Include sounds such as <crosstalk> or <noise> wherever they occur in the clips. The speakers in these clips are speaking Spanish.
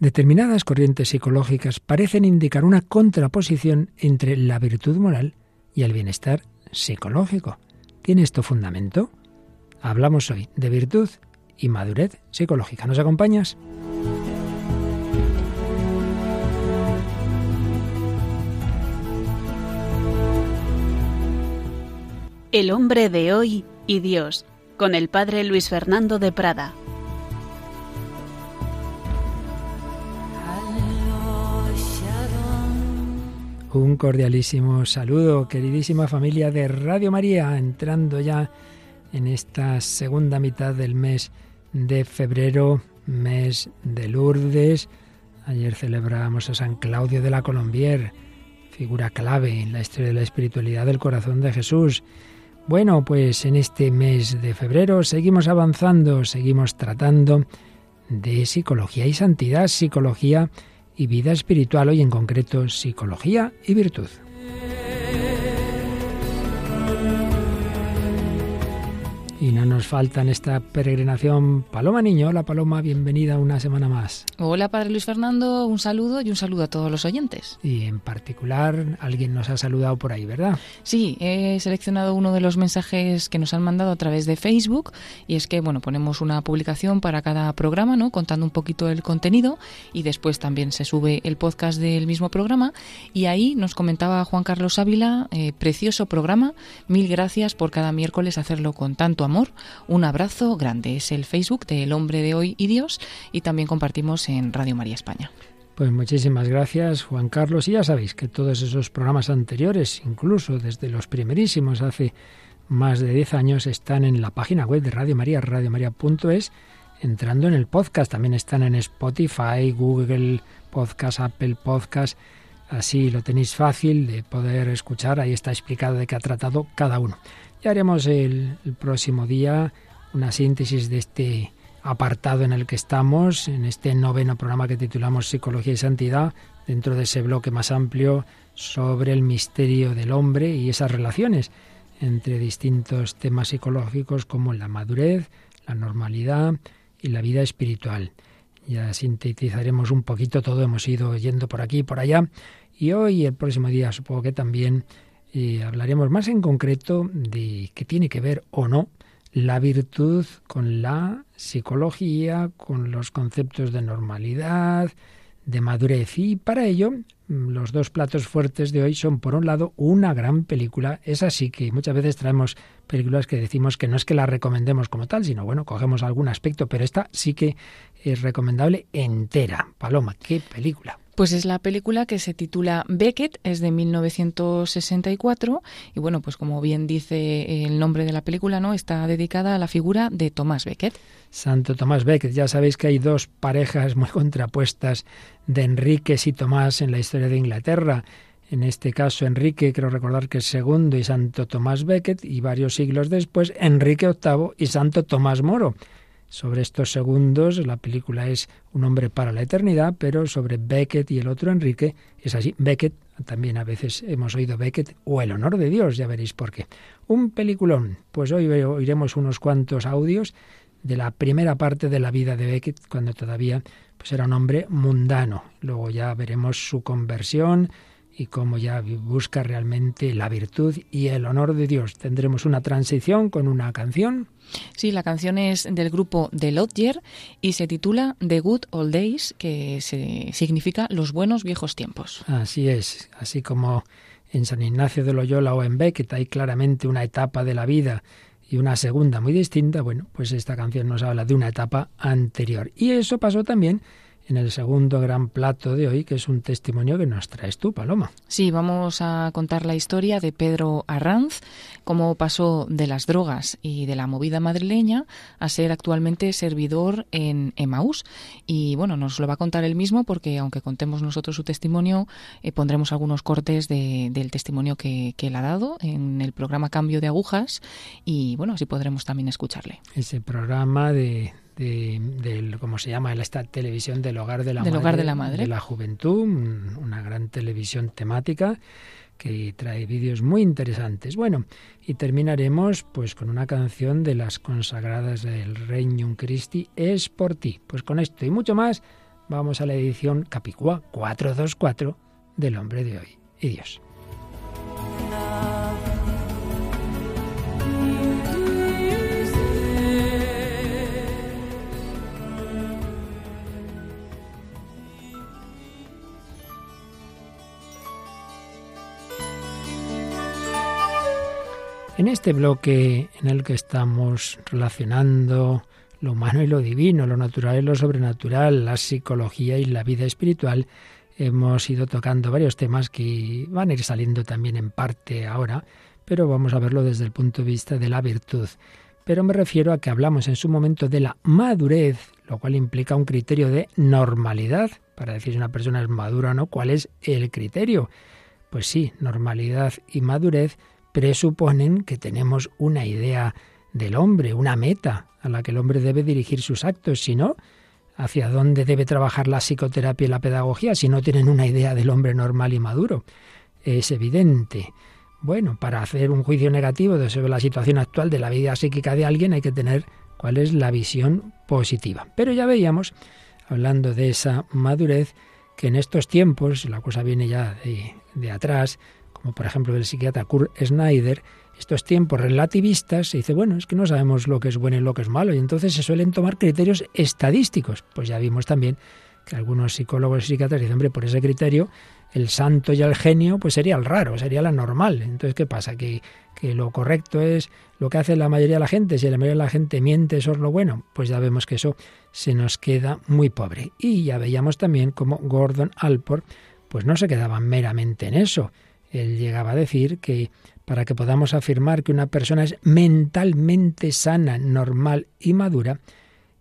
Determinadas corrientes psicológicas parecen indicar una contraposición entre la virtud moral y el bienestar psicológico. ¿Tiene esto fundamento? Hablamos hoy de virtud y madurez psicológica. ¿Nos acompañas? El hombre de hoy y Dios, con el padre Luis Fernando de Prada. Un cordialísimo saludo, queridísima familia de Radio María, entrando ya en esta segunda mitad del mes de febrero, mes de Lourdes. Ayer celebramos a San Claudio de la Colombier, figura clave en la historia de la espiritualidad del corazón de Jesús. Bueno, pues en este mes de febrero seguimos avanzando, seguimos tratando de psicología y santidad, psicología y vida espiritual, hoy en concreto psicología y virtud. Y no nos falta en esta peregrinación Paloma Niño. Hola Paloma, bienvenida una semana más. Hola Padre Luis Fernando, un saludo y un saludo a todos los oyentes. Y en particular alguien nos ha saludado por ahí, ¿verdad? Sí, he seleccionado uno de los mensajes que nos han mandado a través de Facebook y es que, bueno, ponemos una publicación para cada programa, ¿no? Contando un poquito el contenido y después también se sube el podcast del mismo programa y ahí nos comentaba Juan Carlos Ávila, eh, precioso programa, mil gracias por cada miércoles hacerlo con tanto amor. Un abrazo grande. Es el Facebook del Hombre de Hoy y Dios y también compartimos en Radio María España. Pues muchísimas gracias, Juan Carlos. Y ya sabéis que todos esos programas anteriores, incluso desde los primerísimos hace más de 10 años, están en la página web de Radio María, radiomaria.es, entrando en el podcast. También están en Spotify, Google Podcast, Apple Podcast. Así lo tenéis fácil de poder escuchar. Ahí está explicado de qué ha tratado cada uno. Ya haremos el, próximo día una síntesis de este apartado en el que estamos, en este noveno programa que titulamos Psicología y Santidad, dentro de ese bloque más amplio sobre el misterio del hombre y esas relaciones entre distintos temas psicológicos como la madurez, la normalidad y la vida espiritual. Ya sintetizaremos un poquito todo, hemos ido yendo por aquí y por allá, y hoy, el próximo día, supongo que también y hablaremos más en concreto de qué tiene que ver o no la virtud con la psicología, con los conceptos de normalidad, de madurez. Y para ello, los dos platos fuertes de hoy son, por un lado, una gran película. Es así que muchas veces traemos películas que decimos que no es que la recomendemos como tal, sino bueno, cogemos algún aspecto, pero esta sí que es recomendable entera. Paloma, qué película. Pues es la película que se titula Beckett, es de 1964 y bueno, pues como bien dice el nombre de la película, ¿no? Está dedicada a la figura de Thomas Beckett. Santo Tomás Beckett, ya sabéis que hay dos parejas muy contrapuestas de Enríquez y Tomás en la historia de Inglaterra. En este caso, Enrique, creo recordar que es segundo y Santo Tomás Becket, y varios siglos después, Enrique VIII y Santo Tomás Moro. Sobre estos segundos, la película es Un hombre para la eternidad, pero sobre Beckett y el otro Enrique es así. Beckett, también a veces hemos oído Beckett, o El honor de Dios, ya veréis por qué. Un peliculón. Pues hoy oiremos unos cuantos audios de la primera parte de la vida de Beckett, cuando todavía pues era un hombre mundano. Luego ya veremos su conversión, y cómo ya busca realmente la virtud y el honor de Dios. Tendremos una transición con una canción. Sí, la canción es del grupo The Lodger y se titula The Good Old Days, que se, significa los buenos viejos tiempos. Así es, así como en San Ignacio de Loyola o en Beckett hay claramente una etapa de la vida y una segunda muy distinta, bueno, pues esta canción nos habla de una etapa anterior. Y eso pasó también en el segundo gran plato de hoy, que es un testimonio que nos traes tú, Paloma. Sí, vamos a contar la historia de Pedro Arranz, cómo pasó de las drogas y de la movida madrileña a ser actualmente servidor en Emaús. Y bueno, nos lo va a contar él mismo porque aunque contemos nosotros su testimonio, eh, pondremos algunos cortes del testimonio que, que él ha dado en el programa Cambio de Agujas y bueno, así podremos también escucharle. Ese programa de de, ¿cómo se llama? Esta televisión del hogar de la, del madre, hogar de la madre. De la juventud, una gran televisión temática que trae vídeos muy interesantes. Bueno, y terminaremos pues con una canción de las consagradas del Regnum Christi, Es por ti. Pues con esto y mucho más vamos a la edición Capicúa 424 del hombre de hoy y Dios. En este bloque en el que estamos relacionando lo humano y lo divino, lo natural y lo sobrenatural, la psicología y la vida espiritual, hemos ido tocando varios temas que van a ir saliendo también en parte ahora, pero vamos a verlo desde el punto de vista de la virtud. Pero me refiero a que hablamos en su momento de la madurez, lo cual implica un criterio de normalidad. Para decir si una persona es madura o no, ¿cuál es el criterio? Pues sí, normalidad y madurez presuponen que tenemos una idea del hombre, una meta a la que el hombre debe dirigir sus actos, si no, hacia dónde debe trabajar la psicoterapia y la pedagogía, si no tienen una idea del hombre normal y maduro. Es evidente. Bueno, para hacer un juicio negativo sobre la situación actual de la vida psíquica de alguien hay que tener cuál es la visión positiva. Pero ya veíamos, hablando de esa madurez, que en estos tiempos, la cosa viene ya de, de atrás, como por ejemplo del psiquiatra Kurt Schneider, estos tiempos relativistas se dice, bueno, es que no sabemos lo que es bueno y lo que es malo, y entonces se suelen tomar criterios estadísticos. Pues ya vimos también que algunos psicólogos y psiquiatras dicen, hombre, por ese criterio, el santo y el genio, pues sería el raro, sería la normal. Entonces, ¿qué pasa? Que, que lo correcto es lo que hace la mayoría de la gente. Si la mayoría de la gente miente, eso es lo bueno. Pues ya vemos que eso se nos queda muy pobre. Y ya veíamos también como Gordon Alport, pues no se quedaba meramente en eso él llegaba a decir que para que podamos afirmar que una persona es mentalmente sana, normal y madura,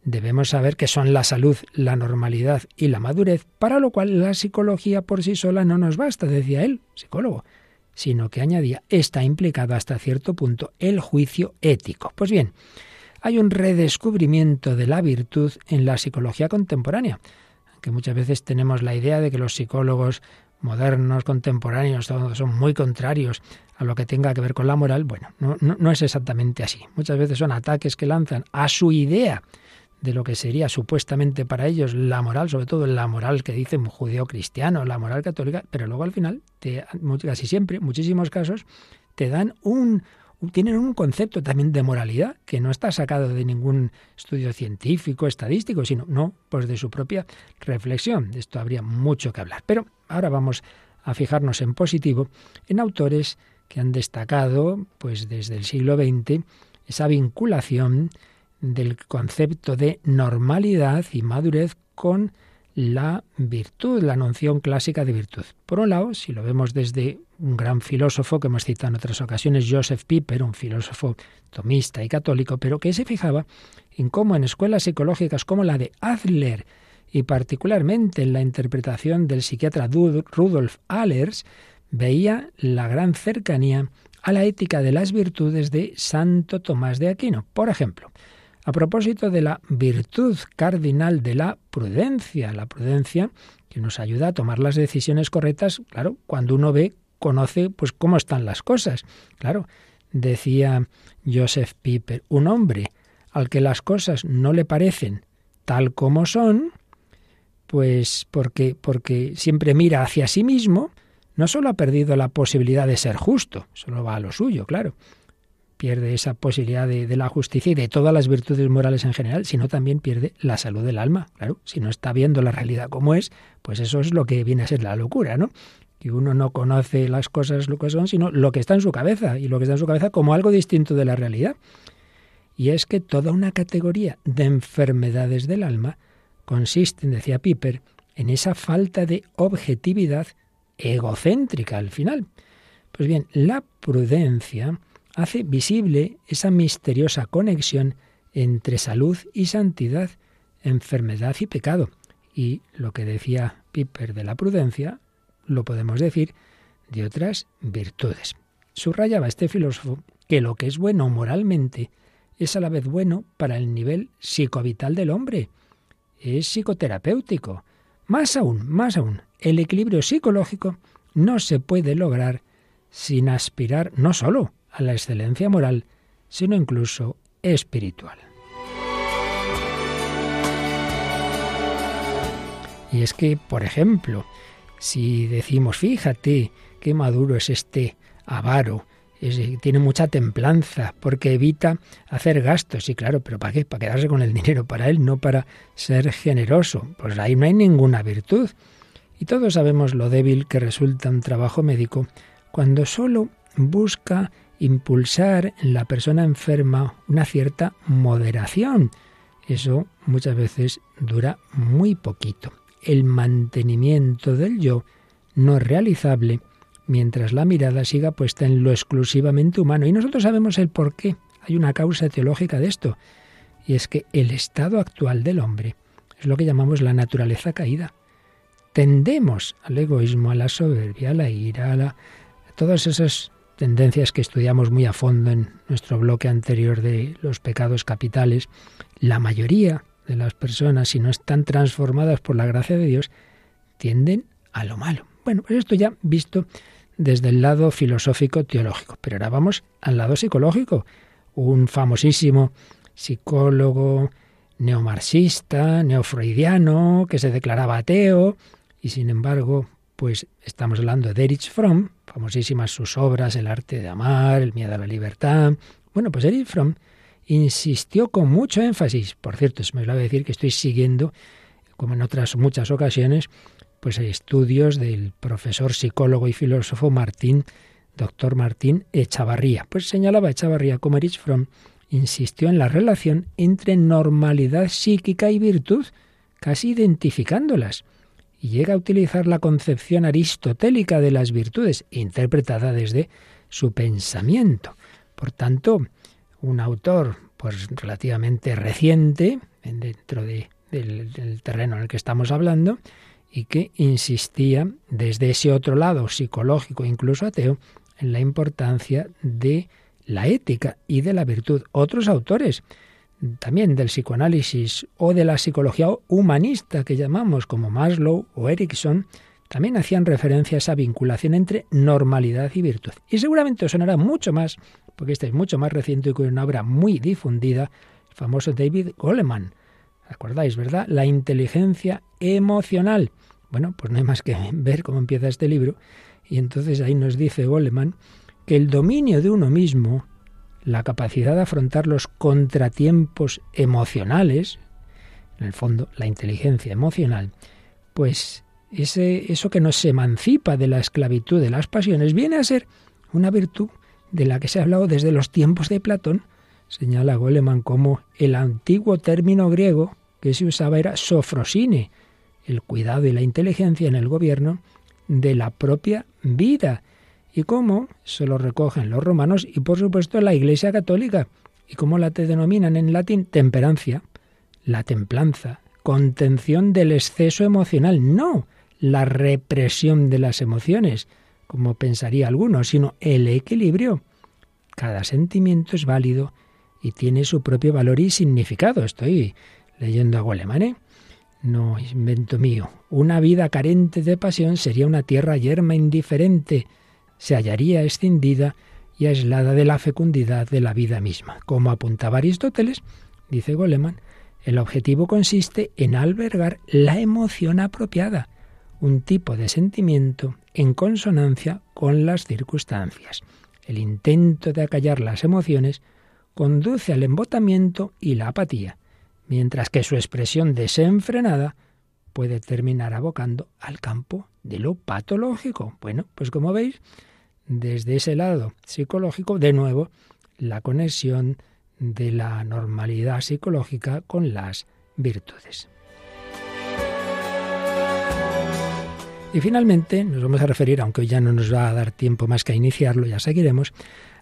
debemos saber que son la salud, la normalidad y la madurez, para lo cual la psicología por sí sola no nos basta, decía él, psicólogo, sino que añadía, está implicado hasta cierto punto el juicio ético. Pues bien, hay un redescubrimiento de la virtud en la psicología contemporánea, que muchas veces tenemos la idea de que los psicólogos modernos, contemporáneos, todos son muy contrarios a lo que tenga que ver con la moral, bueno, no, no, es exactamente así. Muchas veces son ataques que lanzan a su idea de lo que sería supuestamente para ellos la moral, sobre todo la moral que dicen judeo-cristiano, la moral católica, pero luego al final, casi siempre, muchísimos casos, te dan un, tienen un concepto también de moralidad que no está sacado de ningún estudio científico, estadístico, sino no, pues de su propia reflexión. De esto habría mucho que hablar. Pero ahora vamos a fijarnos en positivo en autores que han destacado, pues desde el siglo XX, esa vinculación del concepto de normalidad y madurez con la virtud, la noción clásica de virtud. Por un lado, si lo vemos desde un gran filósofo que hemos citado en otras ocasiones, Joseph Piper, un filósofo tomista y católico, pero que se fijaba en cómo en escuelas psicológicas como la de Adler y particularmente en la interpretación del psiquiatra Rudolf Allers, veía la gran cercanía a la ética de las virtudes de Santo Tomás de Aquino. Por ejemplo, a propósito de la virtud cardinal de la prudencia, la prudencia que nos ayuda a tomar las decisiones correctas, claro, cuando uno ve, conoce pues cómo están las cosas. Claro, decía Joseph Piper, un hombre al que las cosas no le parecen tal como son, pues porque porque siempre mira hacia sí mismo, no solo ha perdido la posibilidad de ser justo, solo va a lo suyo, claro, pierde esa posibilidad de, la justicia y de todas las virtudes morales en general, sino también pierde la salud del alma. Claro, si no está viendo la realidad como es, pues eso es lo que viene a ser la locura, ¿no? Que uno no conoce las cosas lo que son, sino lo que está en su cabeza, y lo que está en su cabeza como algo distinto de la realidad. Y es que toda una categoría de enfermedades del alma consisten, decía Piper, en esa falta de objetividad egocéntrica al final. Pues bien, la prudencia hace visible esa misteriosa conexión entre salud y santidad, enfermedad y pecado. Y lo que decía Piper de la prudencia, lo podemos decir de otras virtudes. Subrayaba este filósofo que lo que es bueno moralmente es a la vez bueno para el nivel psicovital del hombre. Es psicoterapéutico. Más aún, más aún, el equilibrio psicológico no se puede lograr sin aspirar no solo a la excelencia moral, sino incluso espiritual. Y es que, por ejemplo, si decimos, fíjate qué maduro es este avaro, tiene mucha templanza porque evita hacer gastos. Y claro, pero ¿para qué? Para quedarse con el dinero para él, no para ser generoso. Pues ahí no hay ninguna virtud. Y todos sabemos lo débil que resulta un trabajo médico cuando solo busca impulsar en la persona enferma una cierta moderación. Eso muchas veces dura muy poquito. El mantenimiento del yo no es realizable mientras la mirada siga puesta en lo exclusivamente humano. Y nosotros sabemos el por qué. Hay una causa teológica de esto. Y es que el estado actual del hombre es lo que llamamos la naturaleza caída. Tendemos al egoísmo, a la soberbia, a la ira, a, la, a todas esas tendencias que estudiamos muy a fondo en nuestro bloque anterior de los pecados capitales. La mayoría de las personas, si no están transformadas por la gracia de Dios, tienden a lo malo. Bueno, pues esto ya visto desde el lado filosófico teológico. Pero ahora vamos al lado psicológico. Un famosísimo psicólogo neomarxista, neofreudiano, que se declaraba ateo, y sin embargo, pues estamos hablando de Erich Fromm, famosísimas sus obras, El arte de amar, El miedo a la libertad. Bueno, pues Erich Fromm insistió con mucho énfasis. Por cierto, se me va a decir que estoy siguiendo, como en otras muchas ocasiones, pues estudios del profesor psicólogo y filósofo Martín, doctor Martín Echavarría. Pues señalaba Echavarría como Erich Fromm insistió en la relación entre normalidad psíquica y virtud, casi identificándolas, y llega a utilizar la concepción aristotélica de las virtudes, interpretada desde su pensamiento. Por tanto, un autor pues relativamente reciente dentro de, del, del terreno en el que estamos hablando, y que insistía desde ese otro lado psicológico, incluso ateo, en la importancia de la ética y de la virtud. Otros autores, también del psicoanálisis o de la psicología humanista que llamamos como Maslow o Erickson, también hacían referencia a esa vinculación entre normalidad y virtud. Y seguramente os sonará mucho más, porque este es mucho más reciente y con una obra muy difundida, el famoso David Goleman, ¿Acordáis, verdad? La inteligencia emocional. Bueno, pues no hay más que <laughs> ver cómo empieza este libro. Y entonces ahí nos dice Goleman que el dominio de uno mismo, la capacidad de afrontar los contratiempos emocionales, en el fondo la inteligencia emocional, pues ese, eso que nos emancipa de la esclavitud de las pasiones viene a ser una virtud de la que se ha hablado desde los tiempos de Platón, señala Goleman como el antiguo término griego que se usaba era sofrosine, el cuidado y la inteligencia en el gobierno de la propia vida. Y cómo se lo recogen los romanos y por supuesto la Iglesia Católica. Y cómo la te denominan en latín temperancia, la templanza, contención del exceso emocional, no la represión de las emociones, como pensaría alguno, sino el equilibrio. Cada sentimiento es válido y tiene su propio valor y significado. Estoy leyendo a Goleman, ¿eh? No invento mío. Una vida carente de pasión sería una tierra yerma indiferente. Se hallaría escindida y aislada de la fecundidad de la vida misma. Como apuntaba Aristóteles, dice Goleman, el objetivo consiste en albergar la emoción apropiada, un tipo de sentimiento en consonancia con las circunstancias. El intento de acallar las emociones conduce al embotamiento y la apatía, mientras que su expresión desenfrenada puede terminar abocando al campo de lo patológico. Bueno, pues como veis, desde ese lado psicológico, de nuevo, la conexión de la normalidad psicológica con las virtudes. Y finalmente nos vamos a referir, aunque ya no nos va a dar tiempo más que a iniciarlo, ya seguiremos,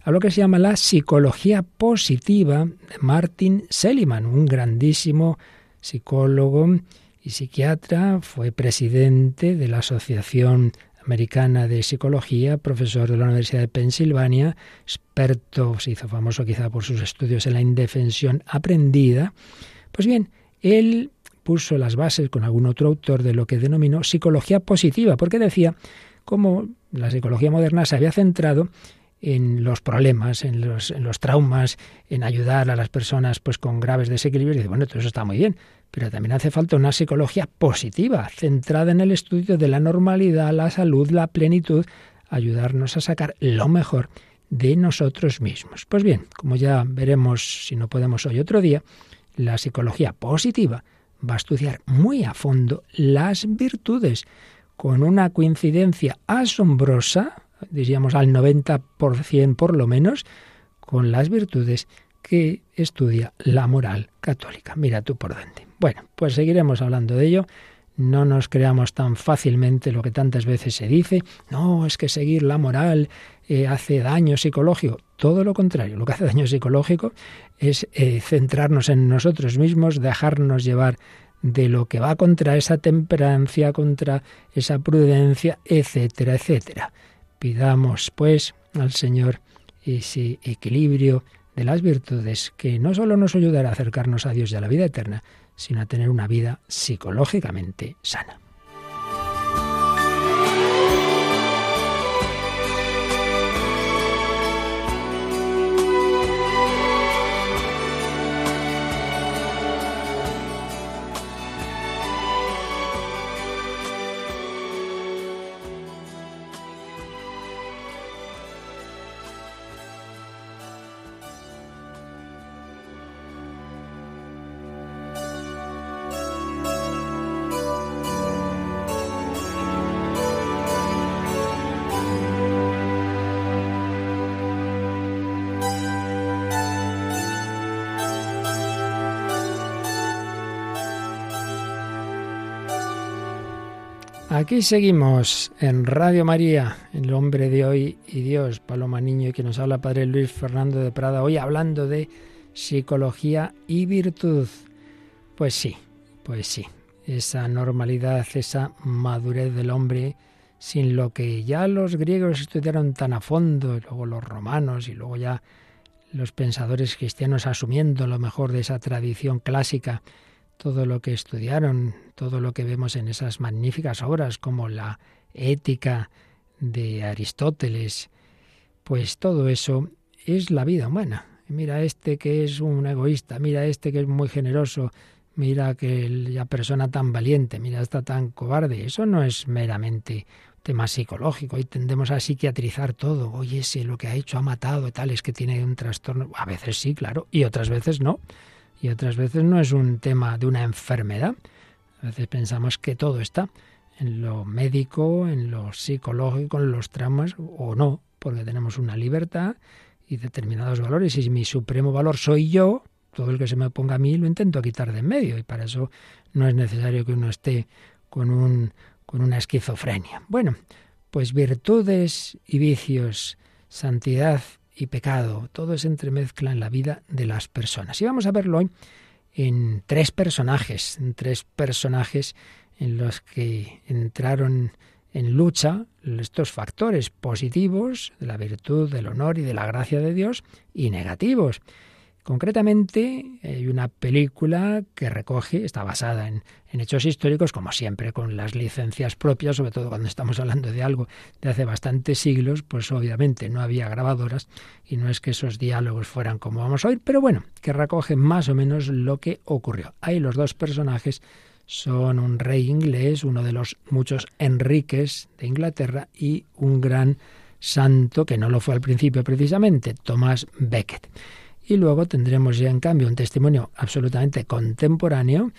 a lo que se llama la psicología positiva de Martin Seligman, un grandísimo psicólogo y psiquiatra, fue presidente de la Asociación Americana de Psicología, profesor de la Universidad de Pensilvania, experto, se hizo famoso quizá por sus estudios en la indefensión aprendida. Pues bien, él puso las bases con algún otro autor de lo que denominó psicología positiva, porque decía cómo la psicología moderna se había centrado en los problemas, en los, traumas, en ayudar a las personas pues con graves desequilibrios. Y dice, bueno, todo eso está muy bien, pero también hace falta una psicología positiva, centrada en el estudio de la normalidad, la salud, la plenitud, ayudarnos a sacar lo mejor de nosotros mismos. Pues bien, como ya veremos si no podemos hoy otro día, la psicología positiva va a estudiar muy a fondo las virtudes, con una coincidencia asombrosa, diríamos al 90% por lo menos, con las virtudes que estudia la moral católica. Mira tú por dónde. Bueno, pues seguiremos hablando de ello. No nos creamos tan fácilmente lo que tantas veces se dice. No, es que seguir la moral eh, hace daño psicológico. Todo lo contrario, lo que hace daño psicológico es eh, centrarnos en nosotros mismos, dejarnos llevar de lo que va contra esa temperancia, contra esa prudencia, etcétera, etcétera. Pidamos, pues, al Señor ese equilibrio de las virtudes que no solo nos ayudará a acercarnos a Dios y a la vida eterna, sino a tener una vida psicológicamente sana. Aquí seguimos en Radio María, el hombre de hoy y Dios, Paloma Niño, y que nos habla Padre Luis Fernando de Prada, hoy hablando de psicología y virtud. Pues sí, pues sí, esa normalidad, esa madurez del hombre, sin lo que ya los griegos estudiaron tan a fondo, y luego los romanos, y luego ya los pensadores cristianos asumiendo lo mejor de esa tradición clásica, todo lo que estudiaron, todo lo que vemos en esas magníficas obras como la ética de Aristóteles, pues todo eso es la vida humana. Mira este que es un egoísta, mira este que es muy generoso, mira que la persona tan valiente, mira esta tan cobarde. Eso no es meramente tema psicológico. y tendemos a psiquiatrizar todo. Oye, si lo que ha hecho ha matado, tal, es que tiene un trastorno. A veces sí, claro, y otras veces no y otras veces no es un tema de una enfermedad. A veces pensamos que todo está en lo médico, en lo psicológico, en los traumas, o no, porque tenemos una libertad y determinados valores. Y si mi supremo valor soy yo, todo el que se me ponga a mí lo intento quitar de en medio. Y para eso no es necesario que uno esté con, un, con una esquizofrenia. Bueno, pues virtudes y vicios, santidad y pecado. Todo se entremezcla en la vida de las personas. Y vamos a verlo hoy en tres personajes, en tres personajes en los que entraron en lucha estos factores positivos de la virtud, del honor y de la gracia de Dios y negativos. Concretamente, hay una película que recoge, está basada en, hechos históricos, como siempre, con las licencias propias, sobre todo cuando estamos hablando de algo de hace bastantes siglos, pues obviamente no había grabadoras y no es que esos diálogos fueran como vamos a oír, pero bueno, que recoge más o menos lo que ocurrió. Ahí los dos personajes son un rey inglés, uno de los muchos Enriques de Inglaterra y un gran santo, que no lo fue al principio precisamente, Thomas Becket. Y luego tendremos ya en cambio un testimonio absolutamente contemporáneo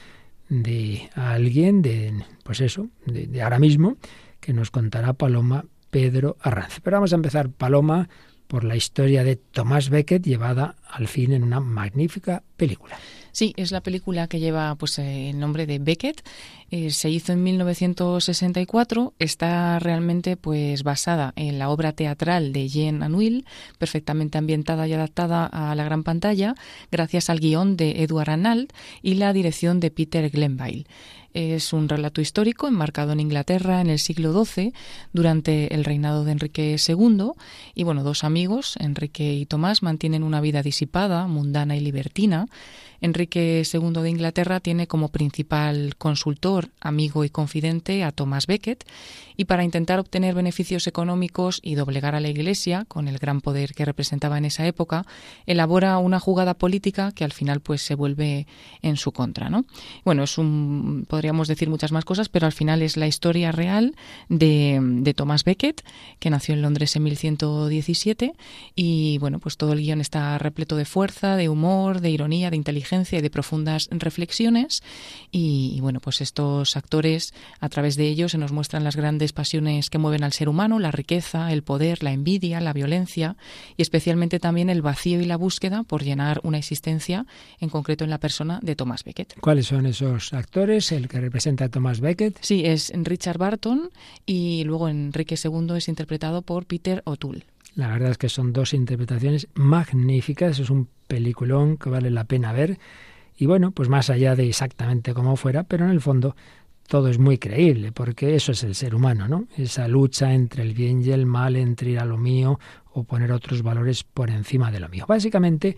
de alguien de, pues eso, de, ahora mismo, que nos contará Paloma Pedro Arranz. Pero vamos a empezar, Paloma, por la historia de Tomás Becket llevada al fin en una magnífica película. Sí, es la película que lleva pues eh, el nombre de Beckett. Eh, se hizo en 1964. Está realmente pues basada en la obra teatral de Jean Anouilh, perfectamente ambientada y adaptada a la gran pantalla, gracias al guion de Edward Arnald y la dirección de Peter Glenville. Es un relato histórico enmarcado en Inglaterra en el siglo XII durante el reinado de Enrique II y bueno, dos amigos, Enrique y Tomás, mantienen una vida disipada, mundana y libertina Enrique II de Inglaterra tiene como principal consultor, amigo y confidente a Thomas Becket y para intentar obtener beneficios económicos y doblegar a la Iglesia, con el gran poder que representaba en esa época, elabora una jugada política que al final pues se vuelve en su contra, ¿no? Bueno, es un podríamos decir muchas más cosas, pero al final es la historia real de, Thomas Becket, que nació en Londres en 1117 y bueno, pues todo el guion está repleto de fuerza, de humor, de ironía, de inteligencia y de profundas reflexiones y, y bueno, pues estos actores a través de ellos se nos muestran las grandes pasiones que mueven al ser humano, la riqueza, el poder, la envidia, la violencia y especialmente también el vacío y la búsqueda por llenar una existencia, en concreto en la persona de Thomas Becket. ¿Cuáles son esos actores? El que representa a Thomas Becket. Sí, es Richard Barton y luego Enrique II es interpretado por Peter O'Toole. La verdad es que son dos interpretaciones magníficas, es un peliculón que vale la pena ver. Y bueno, pues más allá de exactamente cómo fuera, pero en el fondo todo es muy creíble, porque eso es el ser humano, ¿no? Esa lucha entre el bien y el mal, entre ir a lo mío o poner otros valores por encima de lo mío. Básicamente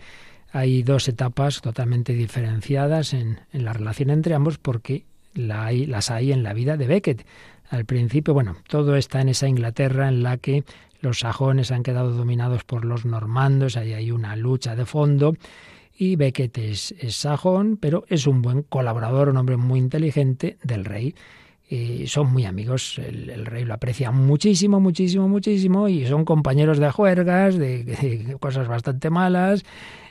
hay dos etapas totalmente diferenciadas en, en la relación entre ambos porque la hay, las hay en la vida de Becket. Al principio, bueno, todo está en esa Inglaterra en la que los sajones han quedado dominados por los normandos, ahí hay una lucha de fondo y Becket es, sajón, pero es un buen colaborador, un hombre muy inteligente del rey. Y son muy amigos, el, rey lo aprecia muchísimo, muchísimo, muchísimo, y son compañeros de juergas, de, cosas bastante malas,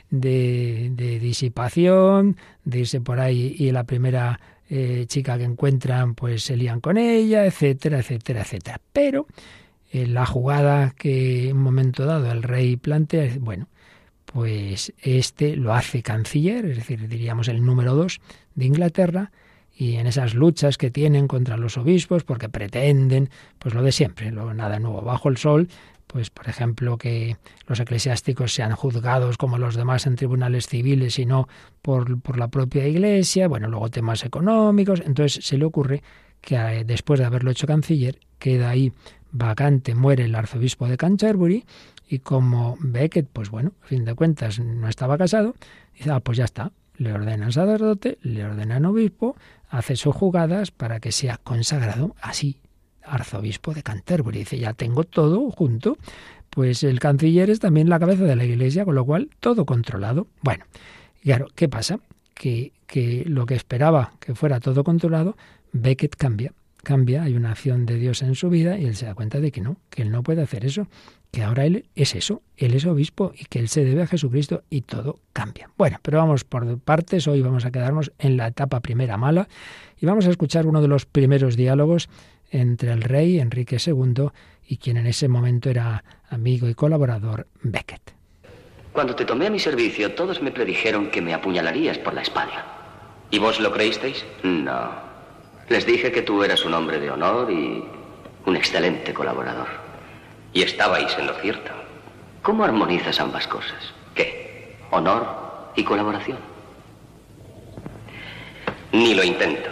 de, disipación, de irse por ahí y la primera eh, chica que encuentran pues se lían con ella, etcétera, etcétera, etcétera. Pero eh, la jugada que en un momento dado el rey plantea bueno, pues este lo hace canciller, es decir, diríamos el número dos de Inglaterra, y en esas luchas que tienen contra los obispos, porque pretenden, pues lo de siempre, lo nada nuevo bajo el sol, pues por ejemplo que los eclesiásticos sean juzgados como los demás en tribunales civiles y no por, por la propia iglesia, bueno, luego temas económicos, entonces se le ocurre que eh, después de haberlo hecho canciller, queda ahí vacante, muere el arzobispo de Canterbury y como Becket, pues bueno, a fin de cuentas no estaba casado, dice, ah, pues ya está, le ordenan sacerdote, le ordenan obispo, hace sus jugadas para que sea consagrado así, arzobispo de Canterbury. Dice, ya tengo todo junto. Pues el canciller es también la cabeza de la iglesia, con lo cual todo controlado. Bueno, claro, ¿qué pasa? Que, que lo que esperaba que fuera todo controlado, Becket cambia cambia, hay una acción de Dios en su vida y él se da cuenta de que no, que él no puede hacer eso, que ahora él es eso, él es obispo y que él se debe a Jesucristo y todo cambia. Bueno, pero vamos por partes, hoy vamos a quedarnos en la etapa primera mala y vamos a escuchar uno de los primeros diálogos entre el rey Enrique II y quien en ese momento era amigo y colaborador Becket. Cuando te tomé a mi servicio, todos me predijeron que me apuñalarías por la espalda. ¿Y vos lo creísteis? No. Les dije que tú eras un hombre de honor y un excelente colaborador. Y estabais en lo cierto. ¿Cómo armonizas ambas cosas? ¿Qué? ¿Honor y colaboración? Ni lo intento.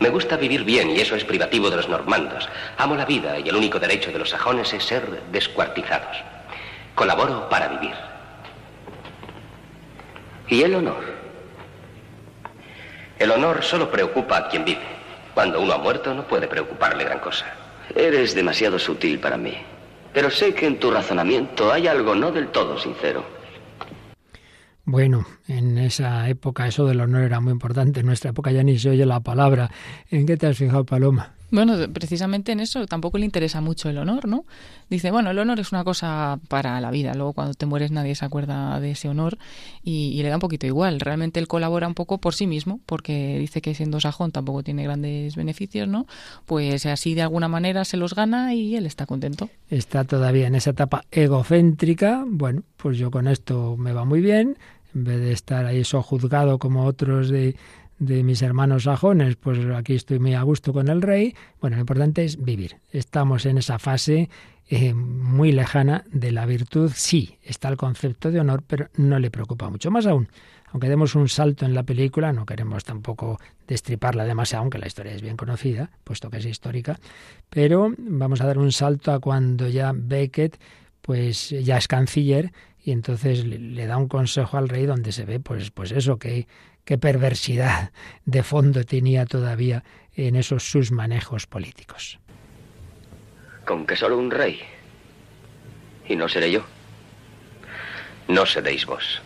Me gusta vivir bien y eso es privativo de los normandos. Amo la vida y el único derecho de los sajones es ser descuartizados. Colaboro para vivir. ¿Y el honor? El honor solo preocupa a quien vive. Cuando uno ha muerto no puede preocuparle gran cosa. Eres demasiado sutil para mí. Pero sé que en tu razonamiento hay algo no del todo sincero. Bueno, en esa época eso del honor era muy importante. En nuestra época ya ni se oye la palabra. ¿En qué te has fijado, Paloma? Bueno, precisamente en eso tampoco le interesa mucho el honor, ¿no? Dice, bueno, el honor es una cosa para la vida, luego cuando te mueres nadie se acuerda de ese honor y, le da un poquito igual. Realmente él colabora un poco por sí mismo, porque dice que siendo sajón tampoco tiene grandes beneficios, ¿no? Pues así de alguna manera se los gana y él está contento. Está todavía en esa etapa egocéntrica, bueno, pues yo con esto me va muy bien, en vez de estar ahí sojuzgado como otros de de mis hermanos sajones, pues aquí estoy muy a gusto con el rey. Bueno, lo importante es vivir. Estamos en esa fase eh, muy lejana de la virtud. Sí, está el concepto de honor, pero no le preocupa mucho. Más aún, aunque demos un salto en la película, no queremos tampoco destriparla demasiado, aunque la historia es bien conocida, puesto que es histórica, pero vamos a dar un salto a cuando ya Becket pues ya es canciller y entonces le, da un consejo al rey donde se ve pues pues eso que qué perversidad de fondo tenía todavía en esos sus manejos políticos. Con que solo un rey. Y no seré yo. No seréis vos.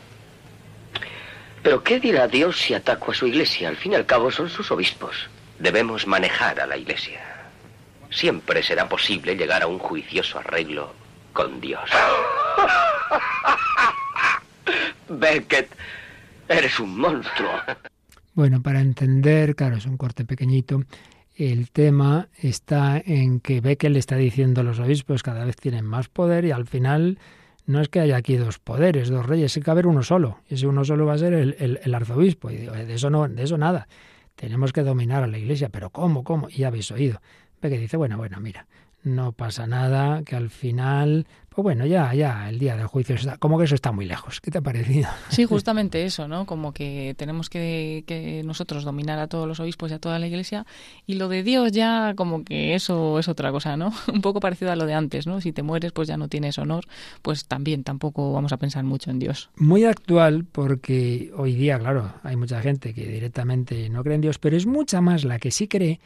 Pero ¿qué dirá Dios si ataco a su iglesia? Al fin y al cabo son sus obispos. Debemos manejar a la iglesia. Siempre será posible llegar a un juicioso arreglo con Dios. <laughs> Beckett, eres un monstruo. Bueno, para entender, claro, es un corte pequeñito. El tema está en que Beckett le está diciendo a los obispos cada vez tienen más poder y al final no es que haya aquí dos poderes, dos reyes, hay que haber uno solo. Y ese uno solo va a ser el, arzobispo. Y digo, de eso no, de eso nada. Tenemos que dominar a la iglesia, pero ¿cómo? ¿Cómo? Y habéis oído. Beckett dice, bueno, bueno, mira, no pasa nada, que al final, pues bueno, ya, ya, el día del juicio está, como que eso está muy lejos. ¿Qué te ha parecido? Sí, <laughs> justamente eso, ¿no? Como que tenemos que, que nosotros dominar a todos los obispos y a toda la iglesia y lo de Dios ya como que eso es otra cosa, ¿no? <laughs> Un poco parecido a lo de antes, ¿no? Si te mueres pues ya no tienes honor, pues también tampoco vamos a pensar mucho en Dios. Muy actual porque hoy día, claro, hay mucha gente que directamente no cree en Dios, pero es mucha más la que sí cree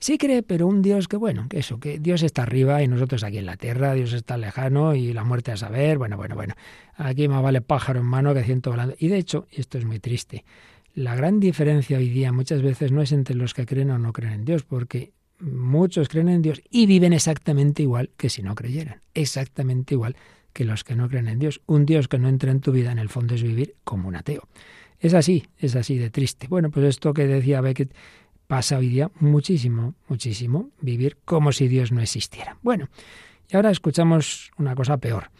Sí cree, pero un Dios que, bueno, que eso, que Dios está arriba y nosotros aquí en la tierra, Dios está lejano y la muerte a saber, bueno, bueno, bueno, aquí más vale pájaro en mano que ciento volando. Y de hecho, esto es muy triste, la gran diferencia hoy día muchas veces no es entre los que creen o no creen en Dios, porque muchos creen en Dios y viven exactamente igual que si no creyeran, exactamente igual que los que no creen en Dios. Un Dios que no entra en tu vida en el fondo es vivir como un ateo. Es así, es así de triste. Bueno, pues esto que decía Beckett pasa hoy día muchísimo, muchísimo, vivir como si Dios no existiera. Bueno, y ahora escuchamos una cosa peor.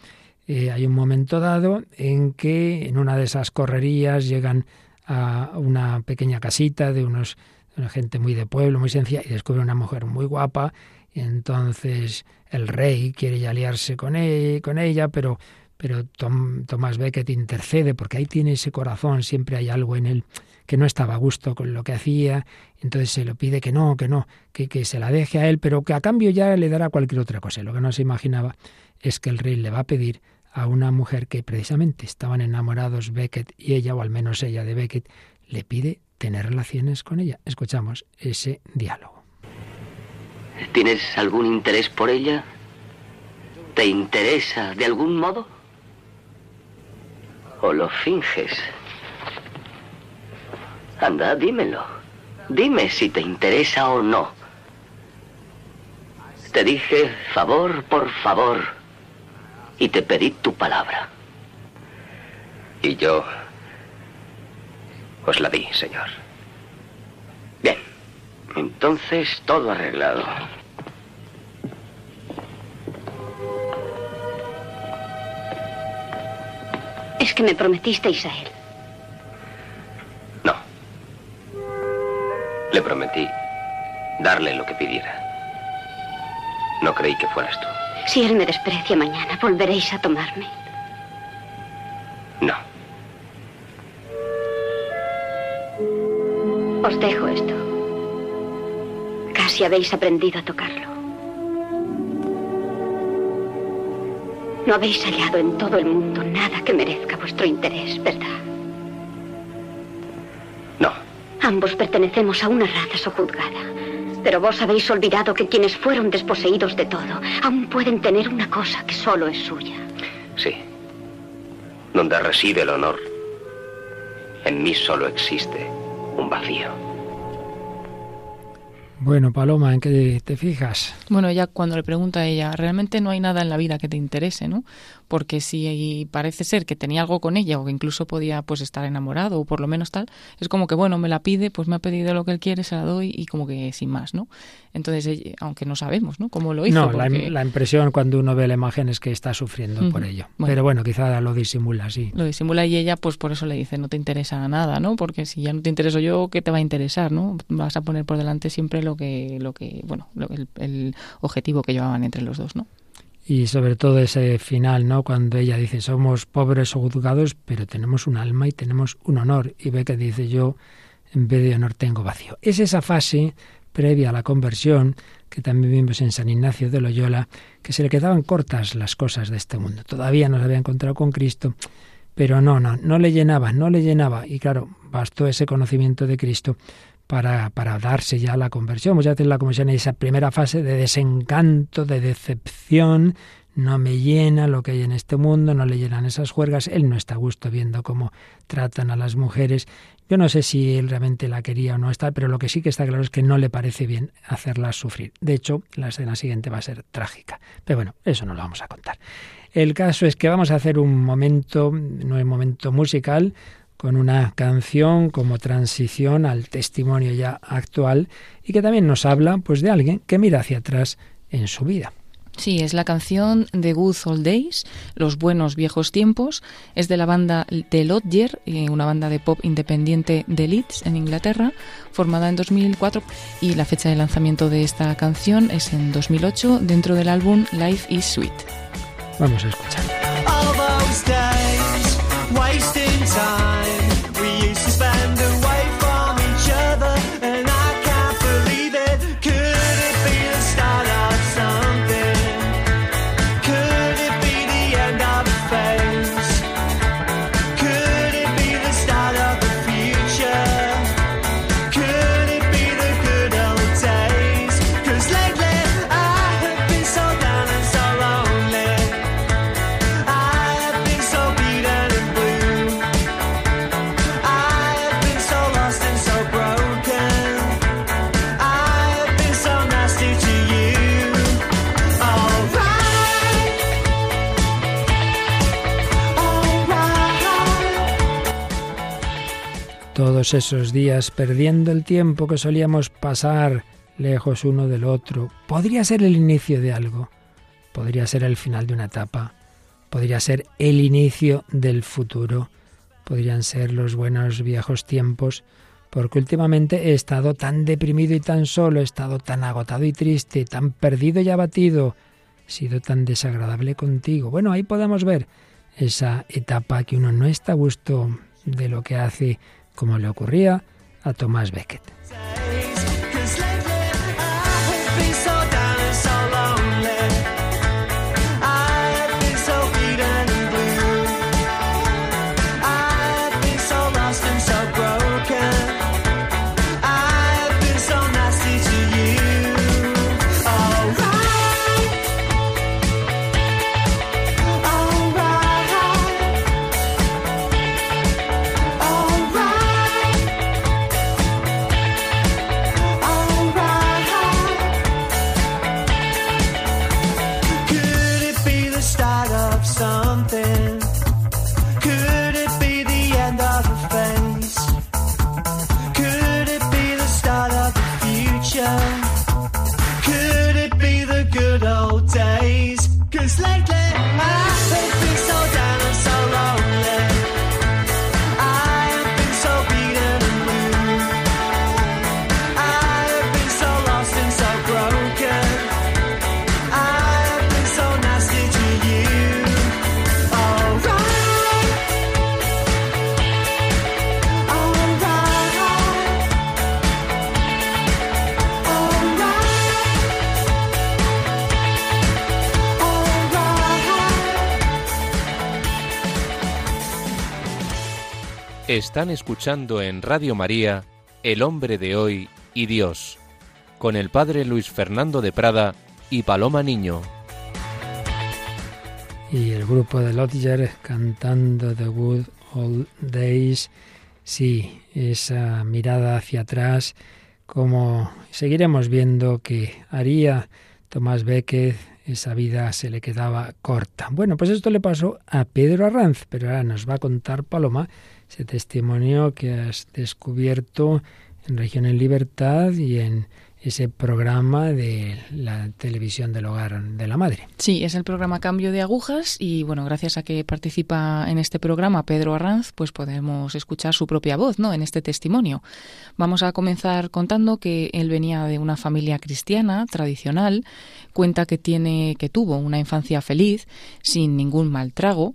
Eh, hay un momento dado en que en una de esas correrías llegan a una pequeña casita de unos una gente muy de pueblo, muy sencilla, y descubre una mujer muy guapa, y entonces el rey quiere ya aliarse con, él, con ella, pero, pero Tom, Tomás Becket intercede, porque ahí tiene ese corazón, siempre hay algo en él que no estaba a gusto con lo que hacía, entonces se lo pide que no, que no, que, que se la deje a él, pero que a cambio ya le dará cualquier otra cosa. Lo que no se imaginaba es que el rey le va a pedir a una mujer que precisamente estaban enamorados Beckett y ella, o al menos ella de Beckett, le pide tener relaciones con ella. Escuchamos ese diálogo. ¿Tienes algún interés por ella? ¿Te interesa de algún modo? ¿O lo finges? Anda, dímelo. Dime si te interesa o no. Te dije favor por favor y te pedí tu palabra. Y yo os la di, señor. Bien, entonces todo arreglado. Es que me prometiste a él. Le prometí darle lo que pidiera. No creí que fueras tú. Si él me desprecia mañana, ¿volveréis a tomarme? No. Os dejo esto. Casi habéis aprendido a tocarlo. No habéis hallado en todo el mundo nada que merezca vuestro interés, ¿verdad? Ambos pertenecemos a una raza sojuzgada. Pero vos habéis olvidado que quienes fueron desposeídos de todo aún pueden tener una cosa que solo es suya. Sí. Donde reside el honor, en mí solo existe un vacío. Bueno, Paloma, ¿en qué te fijas? Bueno, ya cuando le pregunta a ella, realmente no hay nada en la vida que te interese, ¿no? Porque si parece ser que tenía algo con ella o que incluso podía pues estar enamorado o por lo menos tal, es como que bueno, me la pide, pues me ha pedido lo que él quiere, se la doy y como que sin más, ¿no? Entonces, aunque no sabemos, ¿no? Cómo lo hizo. No, la, impresión cuando uno ve la imagen es que está sufriendo por ello. Pero bueno, quizá lo disimula, sí. Lo disimula y ella pues por eso le dice, no te interesa nada, ¿no? Porque si ya no te intereso yo, ¿qué te va a interesar, no? Vas a poner por delante siempre lo que, lo que bueno, el, el objetivo que llevaban entre los dos, ¿no? Y sobre todo ese final, ¿no? Cuando ella dice, somos pobres o juzgados, pero tenemos un alma y tenemos un honor. Y ve que dice, yo en vez de honor tengo vacío. Es esa fase previa a la conversión que también vimos en San Ignacio de Loyola, que se le quedaban cortas las cosas de este mundo. Todavía no se había encontrado con Cristo, pero no, no, no le llenaba, no le llenaba. Y claro, bastó ese conocimiento de Cristo para, para darse ya la conversión. Muchas veces la conversión es esa primera fase de desencanto, de decepción, no me llena lo que hay en este mundo, no le llenan esas juergas, él no está a gusto viendo cómo tratan a las mujeres. Yo no sé si él realmente la quería o no está, pero lo que sí que está claro es que no le parece bien hacerla sufrir. De hecho, la escena siguiente va a ser trágica. Pero bueno, eso no lo vamos a contar. El caso es que vamos a hacer un momento, no es momento musical, con una canción como transición al testimonio ya actual y que también nos habla pues de alguien que mira hacia atrás en su vida. Sí, es la canción The Good Old Days, Los Buenos Viejos Tiempos. Es de la banda The Lodger, eh, una banda de pop independiente de Leeds, en Inglaterra, formada en 2004. Y la fecha de lanzamiento de esta canción es en 2008, dentro del álbum Life is Sweet. Vamos a escuchar. Esos días perdiendo el tiempo que solíamos pasar lejos uno del otro, podría ser el inicio de algo, podría ser el final de una etapa, podría ser el inicio del futuro, podrían ser los buenos viejos tiempos, porque últimamente he estado tan deprimido y tan solo, he estado tan agotado y triste, tan perdido y abatido, he sido tan desagradable contigo. Bueno, ahí podemos ver esa etapa que uno no está a gusto de lo que hace como le ocurría a Thomas Becket. love. Están escuchando en Radio María El hombre de hoy y Dios, con el padre Luis Fernando de Prada y Paloma Niño. Y el grupo de Lodger cantando The Good Old Days, sí, esa mirada hacia atrás, como seguiremos viendo que haría Tomás Beckett, esa vida se le quedaba corta. Bueno, pues esto le pasó a Pedro Arranz, pero ahora nos va a contar Paloma ese testimonio que has descubierto en Región en Libertad y en ese programa de la televisión del hogar de la madre. Sí, es el programa Cambio de Agujas y bueno, gracias a que participa en este programa Pedro Arranz, pues podemos escuchar su propia voz, ¿no? En este testimonio. Vamos a comenzar contando que él venía de una familia cristiana tradicional, cuenta que tiene que tuvo una infancia feliz sin ningún mal trago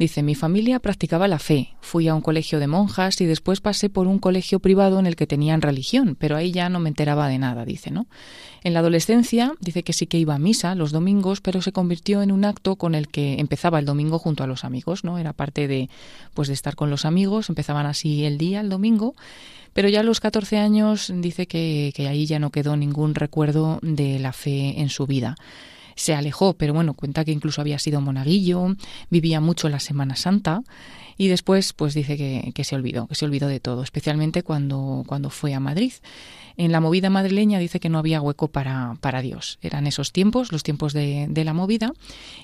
Dice, mi familia practicaba la fe, fui a un colegio de monjas y después pasé por un colegio privado en el que tenían religión, pero ahí ya no me enteraba de nada, dice, ¿no? En la adolescencia dice que sí que iba a misa los domingos, pero se convirtió en un acto con el que empezaba el domingo junto a los amigos, ¿no? Era parte de pues de estar con los amigos, empezaban así el día, el domingo, pero ya a los 14 años dice que, que ahí ya no quedó ningún recuerdo de la fe en su vida se alejó, pero bueno, cuenta que incluso había sido monaguillo, vivía mucho la Semana Santa y después pues dice que, se olvidó, que se olvidó de todo, especialmente cuando, cuando fue a Madrid. En la movida madrileña dice que no había hueco para, para Dios. Eran esos tiempos, los tiempos de, de la movida,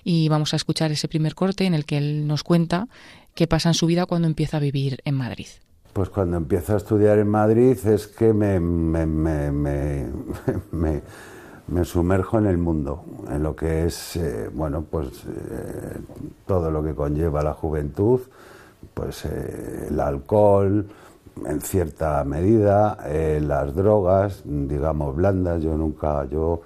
y vamos a escuchar ese primer corte en el que él nos cuenta qué pasa en su vida cuando empieza a vivir en Madrid. Pues cuando empiezo a estudiar en Madrid es que me, me, me, me <laughs> me sumerjo en el mundo, en lo que es, eh, bueno, pues eh, todo lo que conlleva la juventud, pues eh, el alcohol, en cierta medida, las drogas, digamos blandas. Yo nunca, yo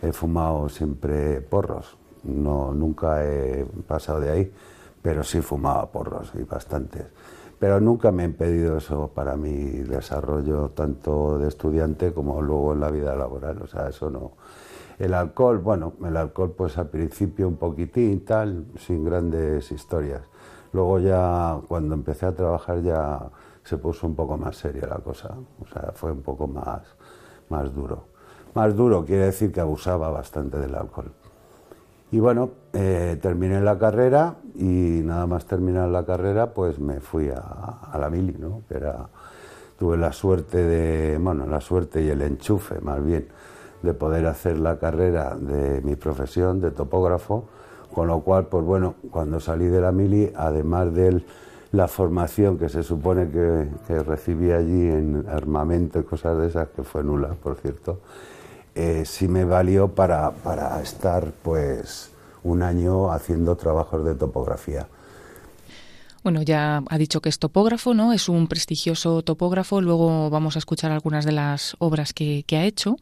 he fumado siempre porros, no, nunca he pasado de ahí, pero sí fumaba porros y bastantes. Pero nunca me ha impedido eso para mi desarrollo, tanto de estudiante como luego en la vida laboral. O sea, eso no, el alcohol, bueno, el alcohol pues al principio un poquitín, tal, sin grandes historias. Luego ya cuando empecé a trabajar ya se puso un poco más seria la cosa, o sea, fue un poco más, más duro. Más duro quiere decir que abusaba bastante del alcohol. Y bueno, eh, terminé la carrera y nada más terminar la carrera pues me fui a, a la mili, ¿no? Que era, tuve la suerte de, bueno, la suerte y el enchufe más bien de poder hacer la carrera de mi profesión de topógrafo, con lo cual, pues bueno, cuando salí de la mili, además de la formación que se supone que, recibí allí en armamento y cosas de esas, que fue nula, por cierto, eh, sí me valió para, para estar pues un año haciendo trabajos de topografía. Bueno, ya ha dicho que es topógrafo, ¿no? Es un prestigioso topógrafo. Luego vamos a escuchar algunas de las obras que, ha hecho.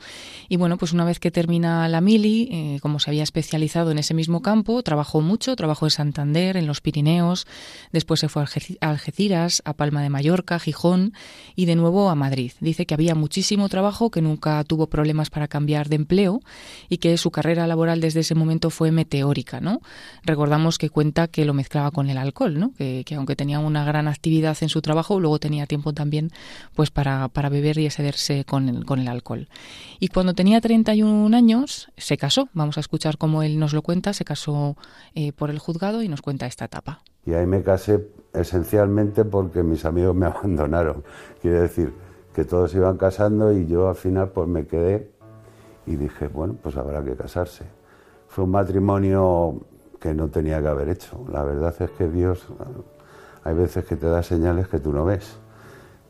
Y bueno, pues una vez que termina la mili, eh, como se había especializado en ese mismo campo, trabajó mucho, trabajó en Santander, en los Pirineos, después se fue a Algeciras, a Palma de Mallorca, Gijón y de nuevo a Madrid. Dice que había muchísimo trabajo, que nunca tuvo problemas para cambiar de empleo y que su carrera laboral desde ese momento fue meteórica, ¿no? Recordamos que cuenta que lo mezclaba con el alcohol, ¿no? Aunque tenía una gran actividad en su trabajo, luego tenía tiempo también pues para, para beber y excederse con el, con el alcohol. Y cuando tenía 31 años se casó, vamos a escuchar cómo él nos lo cuenta, se casó eh, por el juzgado y nos cuenta esta etapa. Y ahí me casé esencialmente porque mis amigos me <laughs> abandonaron. Quiere decir que todos iban casando y yo al final pues me quedé y dije, bueno, pues habrá que casarse. Fue un matrimonio que no tenía que haber hecho. La verdad es que Dios hay veces que te da señales que tú no ves,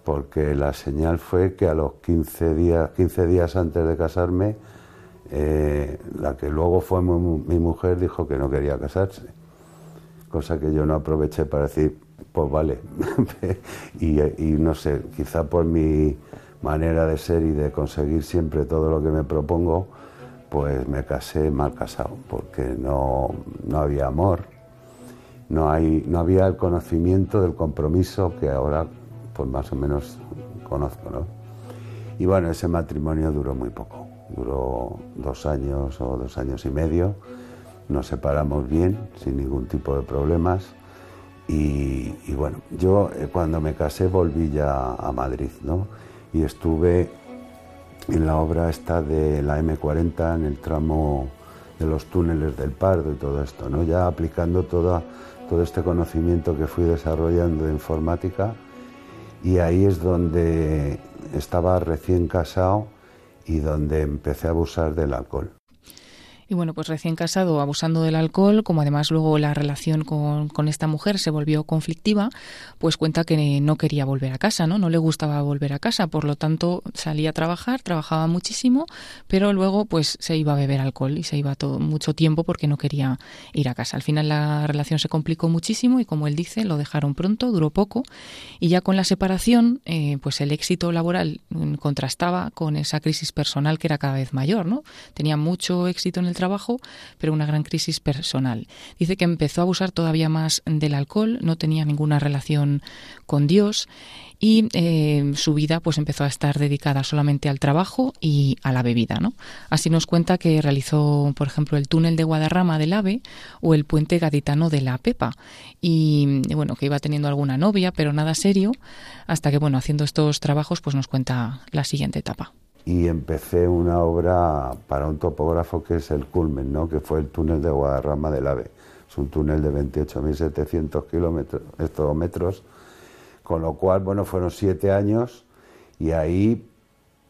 porque la señal fue que a los 15 días, 15 días antes de casarme, eh, la que luego fue mi, mujer dijo que no quería casarse, cosa que yo no aproveché para decir, pues vale, <laughs> y, y no sé, quizá por mi manera de ser y de conseguir siempre todo lo que me propongo, pues me casé mal casado, porque no, no había amor, no, hay, no había el conocimiento del compromiso que ahora pues más o menos conozco. ¿no? Y bueno, ese matrimonio duró muy poco, duró dos años o dos años y medio, nos separamos bien, sin ningún tipo de problemas. Y, bueno, yo eh, cuando me casé volví ya a Madrid, ¿no? Y estuve en la obra esta de la M40, en el tramo de los túneles del Pardo y todo esto, ¿no? Ya aplicando toda todo este conocimiento que fui desarrollando de informática y ahí es donde estaba recién casado y donde empecé a abusar del alcohol. Y bueno, pues recién casado, abusando del alcohol, como además luego la relación con, con, esta mujer se volvió conflictiva, pues cuenta que no quería volver a casa, ¿no? No le gustaba volver a casa, por lo tanto salía a trabajar, trabajaba muchísimo, pero luego pues se iba a beber alcohol y se iba todo mucho tiempo porque no quería ir a casa. Al final la relación se complicó muchísimo y como él dice, lo dejaron pronto, duró poco y ya con la separación, eh, pues el éxito laboral mm, contrastaba con esa crisis personal que era cada vez mayor, ¿no? Tenía mucho éxito en el trabajo pero una gran crisis personal. Dice que empezó a abusar todavía más del alcohol, no tenía ninguna relación con Dios y eh, su vida pues empezó a estar dedicada solamente al trabajo y a la bebida. ¿no? Así nos cuenta que realizó, por ejemplo, el túnel de Guadarrama del AVE o el puente gaditano de la Pepa y bueno, que iba teniendo alguna novia, pero nada serio, hasta que bueno, haciendo estos trabajos pues nos cuenta la siguiente etapa y empecé una obra para un topógrafo que es el Culmen, ¿no? que fue el túnel de Guadarrama del AVE. Es un túnel de 28.700 kilómetros, metros con lo cual, bueno, fueron siete años y ahí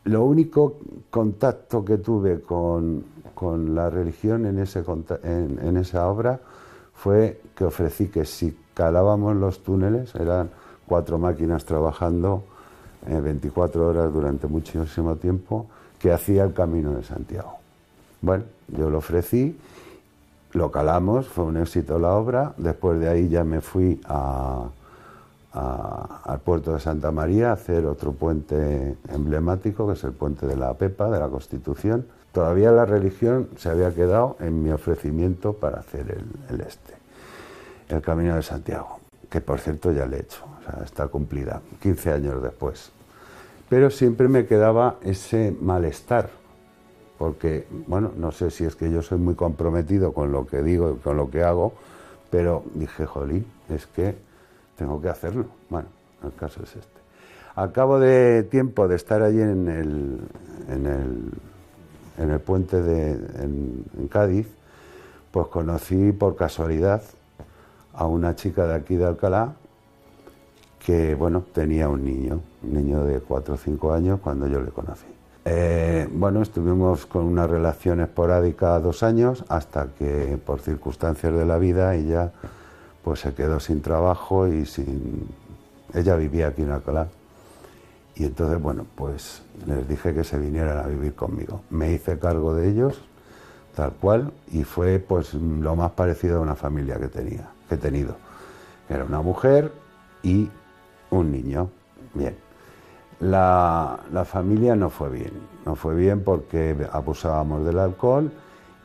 lo único contacto que tuve con, la religión en, ese, en, esa obra fue que ofrecí que si calábamos los túneles, eran cuatro máquinas trabajando 24 eh, horas durante muchísimo tiempo, que hacía el camino de Santiago. Bueno, yo lo ofrecí, lo calamos, fue un éxito la obra, después de ahí ya me fui a, al puerto de Santa María a hacer otro puente emblemático, que es el puente de la Pepa, de la Constitución. Todavía la religión se había quedado en mi ofrecimiento para hacer el, este, el Camino de Santiago, que por cierto ya le he hecho, o sea, está cumplida, 15 años después. Pero siempre me quedaba ese malestar, porque, bueno, no sé si es que yo soy muy comprometido con lo que digo y con lo que hago, pero dije, jolín, es que tengo que hacerlo. Bueno, el caso es este. Al cabo de tiempo de estar allí en el, en el, en el puente de, en, Cádiz, pues conocí por casualidad a una chica de aquí de Alcalá que, bueno, tenía un niño, un niño de 4 o 5 años cuando yo le conocí. Eh, bueno, estuvimos con una relación esporádica dos años hasta que por circunstancias de la vida ella pues se quedó sin trabajo y sin... Ella vivía aquí en Alcalá. Y entonces, bueno, pues les dije que se vinieran a vivir conmigo. Me hice cargo de ellos, tal cual, y fue pues lo más parecido a una familia que tenía, que he tenido. Era una mujer y un niño. Bien. La, la familia no fue bien. No fue bien porque abusábamos del alcohol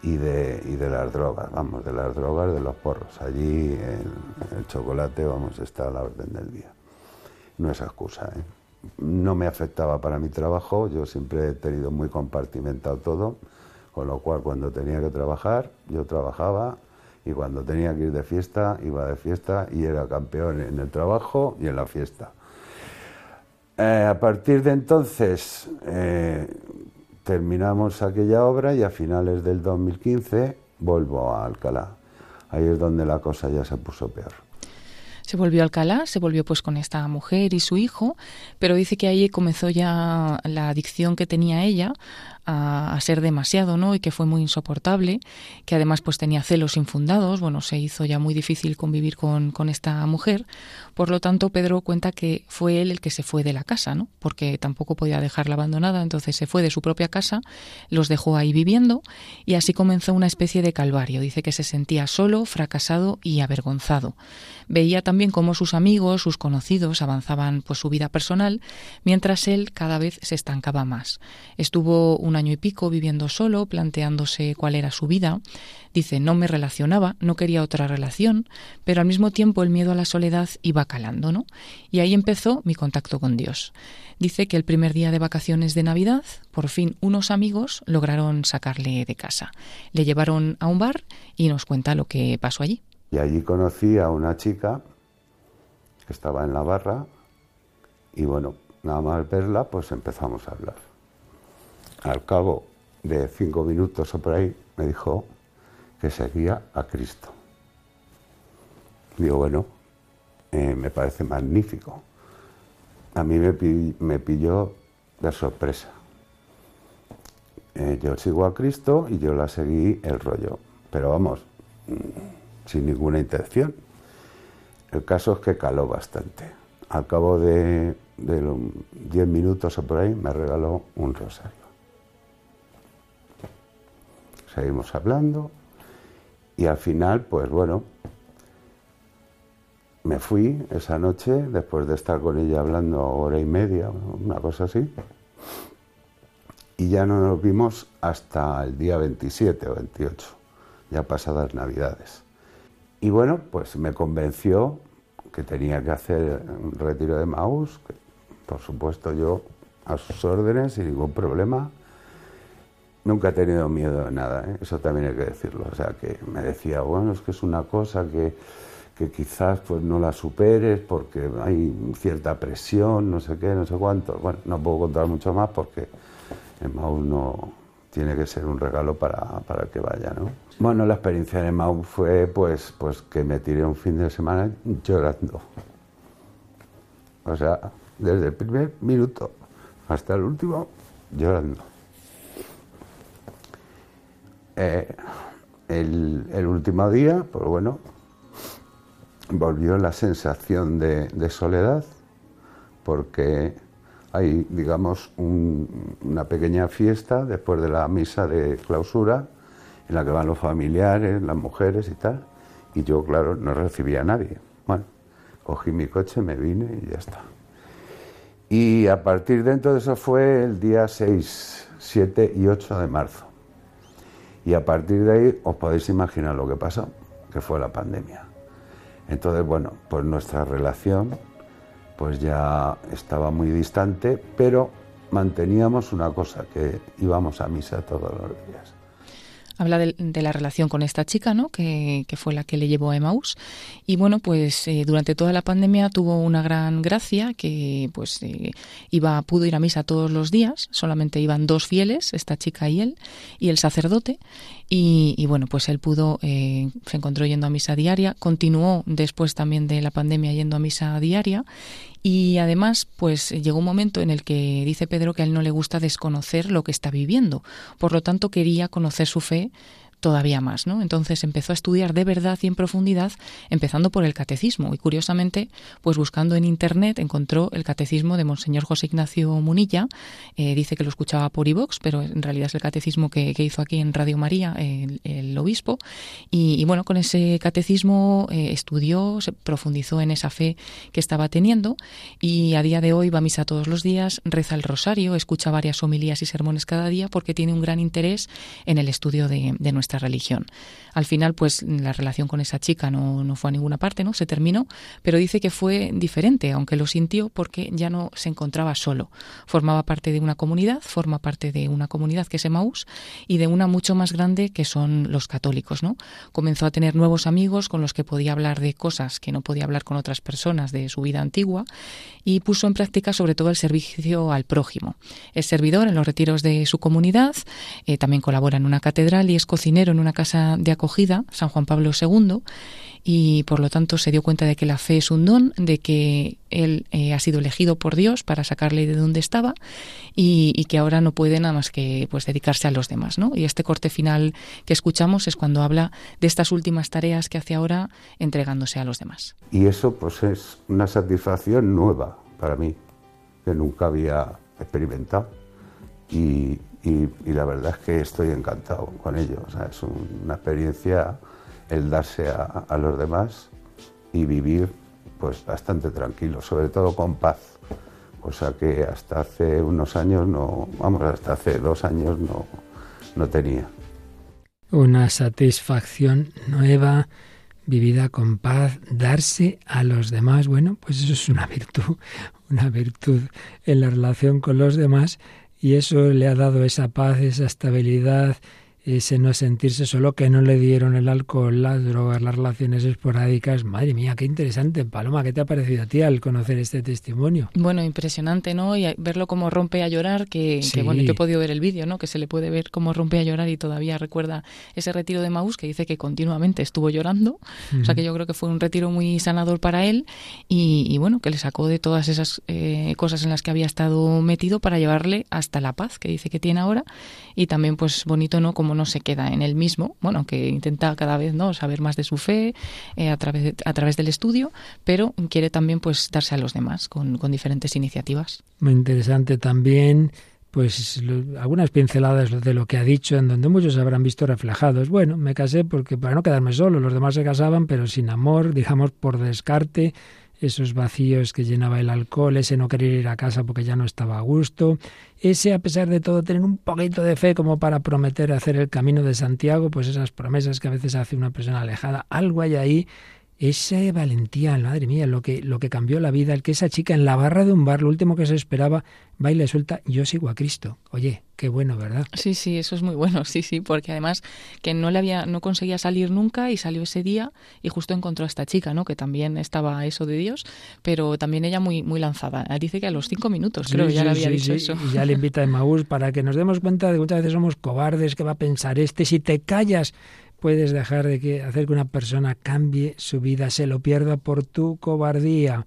y de, y de las drogas, vamos, de las drogas, de los porros. Allí el, chocolate, vamos, está a la orden del día. No es excusa, ¿eh? No me afectaba para mi trabajo, yo siempre he tenido muy compartimentado todo, con lo cual cuando tenía que trabajar, yo trabajaba y cuando tenía que ir de fiesta, iba de fiesta y era campeón en el trabajo y en la fiesta. Eh, a partir de entonces, eh, terminamos aquella obra y a finales del 2015 vuelvo a Alcalá. Ahí es donde la cosa ya se puso peor. Se volvió a Alcalá, se volvió pues con esta mujer y su hijo, pero dice que ahí comenzó ya la adicción que tenía ella a, ser demasiado, ¿no? Y que fue muy insoportable, que además pues tenía celos infundados, bueno, se hizo ya muy difícil convivir con, con esta mujer. Por lo tanto, Pedro cuenta que fue él el que se fue de la casa, ¿no? Porque tampoco podía dejarla abandonada, entonces se fue de su propia casa, los dejó ahí viviendo y así comenzó una especie de calvario. Dice que se sentía solo, fracasado y avergonzado. Veía también cómo sus amigos, sus conocidos avanzaban pues su vida personal, mientras él cada vez se estancaba más. Estuvo una año y pico viviendo solo, planteándose cuál era su vida. Dice, no me relacionaba, no quería otra relación, pero al mismo tiempo el miedo a la soledad iba calando, ¿no? Y ahí empezó mi contacto con Dios. Dice que el primer día de vacaciones de Navidad, por fin unos amigos lograron sacarle de casa. Le llevaron a un bar y nos cuenta lo que pasó allí. Y allí conocí a una chica que estaba en la barra y bueno, nada más verla, pues empezamos a hablar al cabo de cinco minutos o por ahí, me dijo que seguía a Cristo. Digo, bueno, eh, me parece magnífico. A mí me, pilló de sorpresa. Eh, yo sigo a Cristo y yo la seguí el rollo, pero vamos, mm, sin ninguna intención. El caso es que caló bastante. Al cabo de, de los diez minutos o por ahí me regaló un rosario seguimos hablando y al final, pues bueno, me fui esa noche, después de estar con ella hablando hora y media, una cosa así. y ya no nos vimos hasta el día 27 o 28, ya pasadas Navidades. Y bueno, pues me convenció que tenía que hacer un retiro de Maús, que por supuesto yo a sus órdenes sin ningún problema. Nunca he tenido miedo de nada, ¿eh? eso también hay que decirlo. O sea, que me decía, bueno, es que es una cosa que, que quizás pues no la superes porque hay cierta presión, no sé qué, no sé cuánto. Bueno, no puedo contar mucho más porque el Maús no tiene que ser un regalo para, para que vaya, ¿no? Bueno, la experiencia de Mau fue pues, pues que me tiré un fin de semana llorando. O sea, desde el primer minuto hasta el último, llorando. Eh, el, último día, pues bueno, volvió la sensación de, soledad, porque hay, digamos, una pequeña fiesta después de la misa de clausura en la que van los familiares, las mujeres y tal, y yo, claro, no recibía a nadie. Bueno, cogí mi coche, me vine y ya está. Y a partir de entonces eso fue el día 6, 7 y 8 de marzo. Y a partir de ahí os podéis imaginar lo que pasó, que fue la pandemia. Entonces, bueno, pues nuestra relación pues ya estaba muy distante, pero manteníamos una cosa, que íbamos a misa todos los días. Habla de, la relación con esta chica, ¿no? Que, fue la que le llevó a Emmaus. Y bueno, pues eh, durante toda la pandemia tuvo una gran gracia que pues eh, iba, pudo ir a misa todos los días. Solamente iban dos fieles, esta chica y él, y el sacerdote. Y, bueno, pues él pudo, eh, se encontró yendo a misa diaria, continuó después también de la pandemia yendo a misa diaria y además, pues llegó un momento en el que dice Pedro que a él no le gusta desconocer lo que está viviendo. Por lo tanto, quería conocer su fe todavía más, ¿no? Entonces empezó a estudiar de verdad y en profundidad, empezando por el catecismo. Y curiosamente, pues buscando en internet encontró el catecismo de Monseñor José Ignacio Munilla, eh, dice que lo escuchaba por iVox, pero en realidad es el catecismo que, hizo aquí en Radio María el, obispo. Y, bueno, con ese catecismo eh, estudió, se profundizó en esa fe que estaba teniendo. Y a día de hoy va a misa todos los días, reza el rosario, escucha varias homilías y sermones cada día porque tiene un gran interés en el estudio de, de nuestra religión. Al final, pues la relación con esa chica no, no fue a ninguna parte, ¿no? Se terminó, pero dice que fue diferente, aunque lo sintió porque ya no se encontraba solo. Formaba parte de una comunidad, forma parte de una comunidad que es Emaús y de una mucho más grande que son los católicos, ¿no? Comenzó a tener nuevos amigos con los que podía hablar de cosas que no podía hablar con otras personas de su vida antigua y puso en práctica sobre todo el servicio al prójimo. Es servidor en los retiros de su comunidad, eh, también colabora en una catedral y es cocinero en una casa de acogida, San Juan Pablo II, y por lo tanto se dio cuenta de que la fe es un don, de que él eh, ha sido elegido por Dios para sacarle de donde estaba y, que ahora no puede nada más que pues dedicarse a los demás, ¿no? Y este corte final que escuchamos es cuando habla de estas últimas tareas que hace ahora entregándose a los demás. Y eso pues es una satisfacción nueva para mí que nunca había experimentado y, y, la verdad es que estoy encantado con ello. O sea, es una experiencia el darse a, los demás y vivir pues bastante tranquilo, sobre todo con paz, cosa que hasta hace unos años no, vamos, hasta hace dos años no, no tenía. Una satisfacción nueva, vivida con paz, darse a los demás, bueno, pues eso es una virtud, una virtud en la relación con los demás y eso le ha dado esa paz, esa estabilidad, ese no sentirse solo que no le dieron el alcohol, las drogas, las relaciones esporádicas. Madre mía, qué interesante. Paloma, ¿qué te ha parecido a ti al conocer este testimonio? Bueno, impresionante, ¿no? Y verlo como rompe a llorar, que, bueno, yo he podido ver el vídeo, ¿no? Que se le puede ver cómo rompe a llorar y todavía recuerda ese retiro de Maús que dice que continuamente estuvo llorando. O sea que yo creo que fue un retiro muy sanador para él y, bueno, que le sacó de todas esas eh, cosas en las que había estado metido para llevarle hasta la paz que dice que tiene ahora y también pues bonito, ¿no? Como no se queda en él mismo, bueno, que intenta cada vez no saber más de su fe eh, a, través a través del estudio, pero quiere también pues darse a los demás con, diferentes iniciativas. Muy interesante también pues algunas pinceladas de lo que ha dicho, en donde muchos habrán visto reflejados. Bueno, me casé porque para no quedarme solo, los demás se casaban, pero sin amor, digamos por descarte, esos vacíos que llenaba el alcohol, ese no querer ir a casa porque ya no estaba a gusto, ese a pesar de todo tener un poquito de fe como para prometer hacer el camino de Santiago, pues esas promesas que a veces hace una persona alejada, algo hay ahí esa valentía, madre mía, lo que, lo que cambió la vida, el que esa chica en la barra de un bar, lo último que se esperaba, baila y suelta, yo sigo a Cristo. Oye, qué bueno, ¿verdad? Sí, sí, eso es muy bueno, sí, sí, porque además que no le había, no conseguía salir nunca y salió ese día y justo encontró a esta chica, ¿no? Que también estaba eso de Dios, pero también ella muy, muy lanzada. Dice que a los cinco minutos, creo, ya le había dicho eso. Y ya le invita a Maús para que nos demos cuenta de que muchas veces somos cobardes, que va a pensar este, si te callas puedes dejar de que, hacer que una persona cambie su vida, se lo pierda por tu cobardía.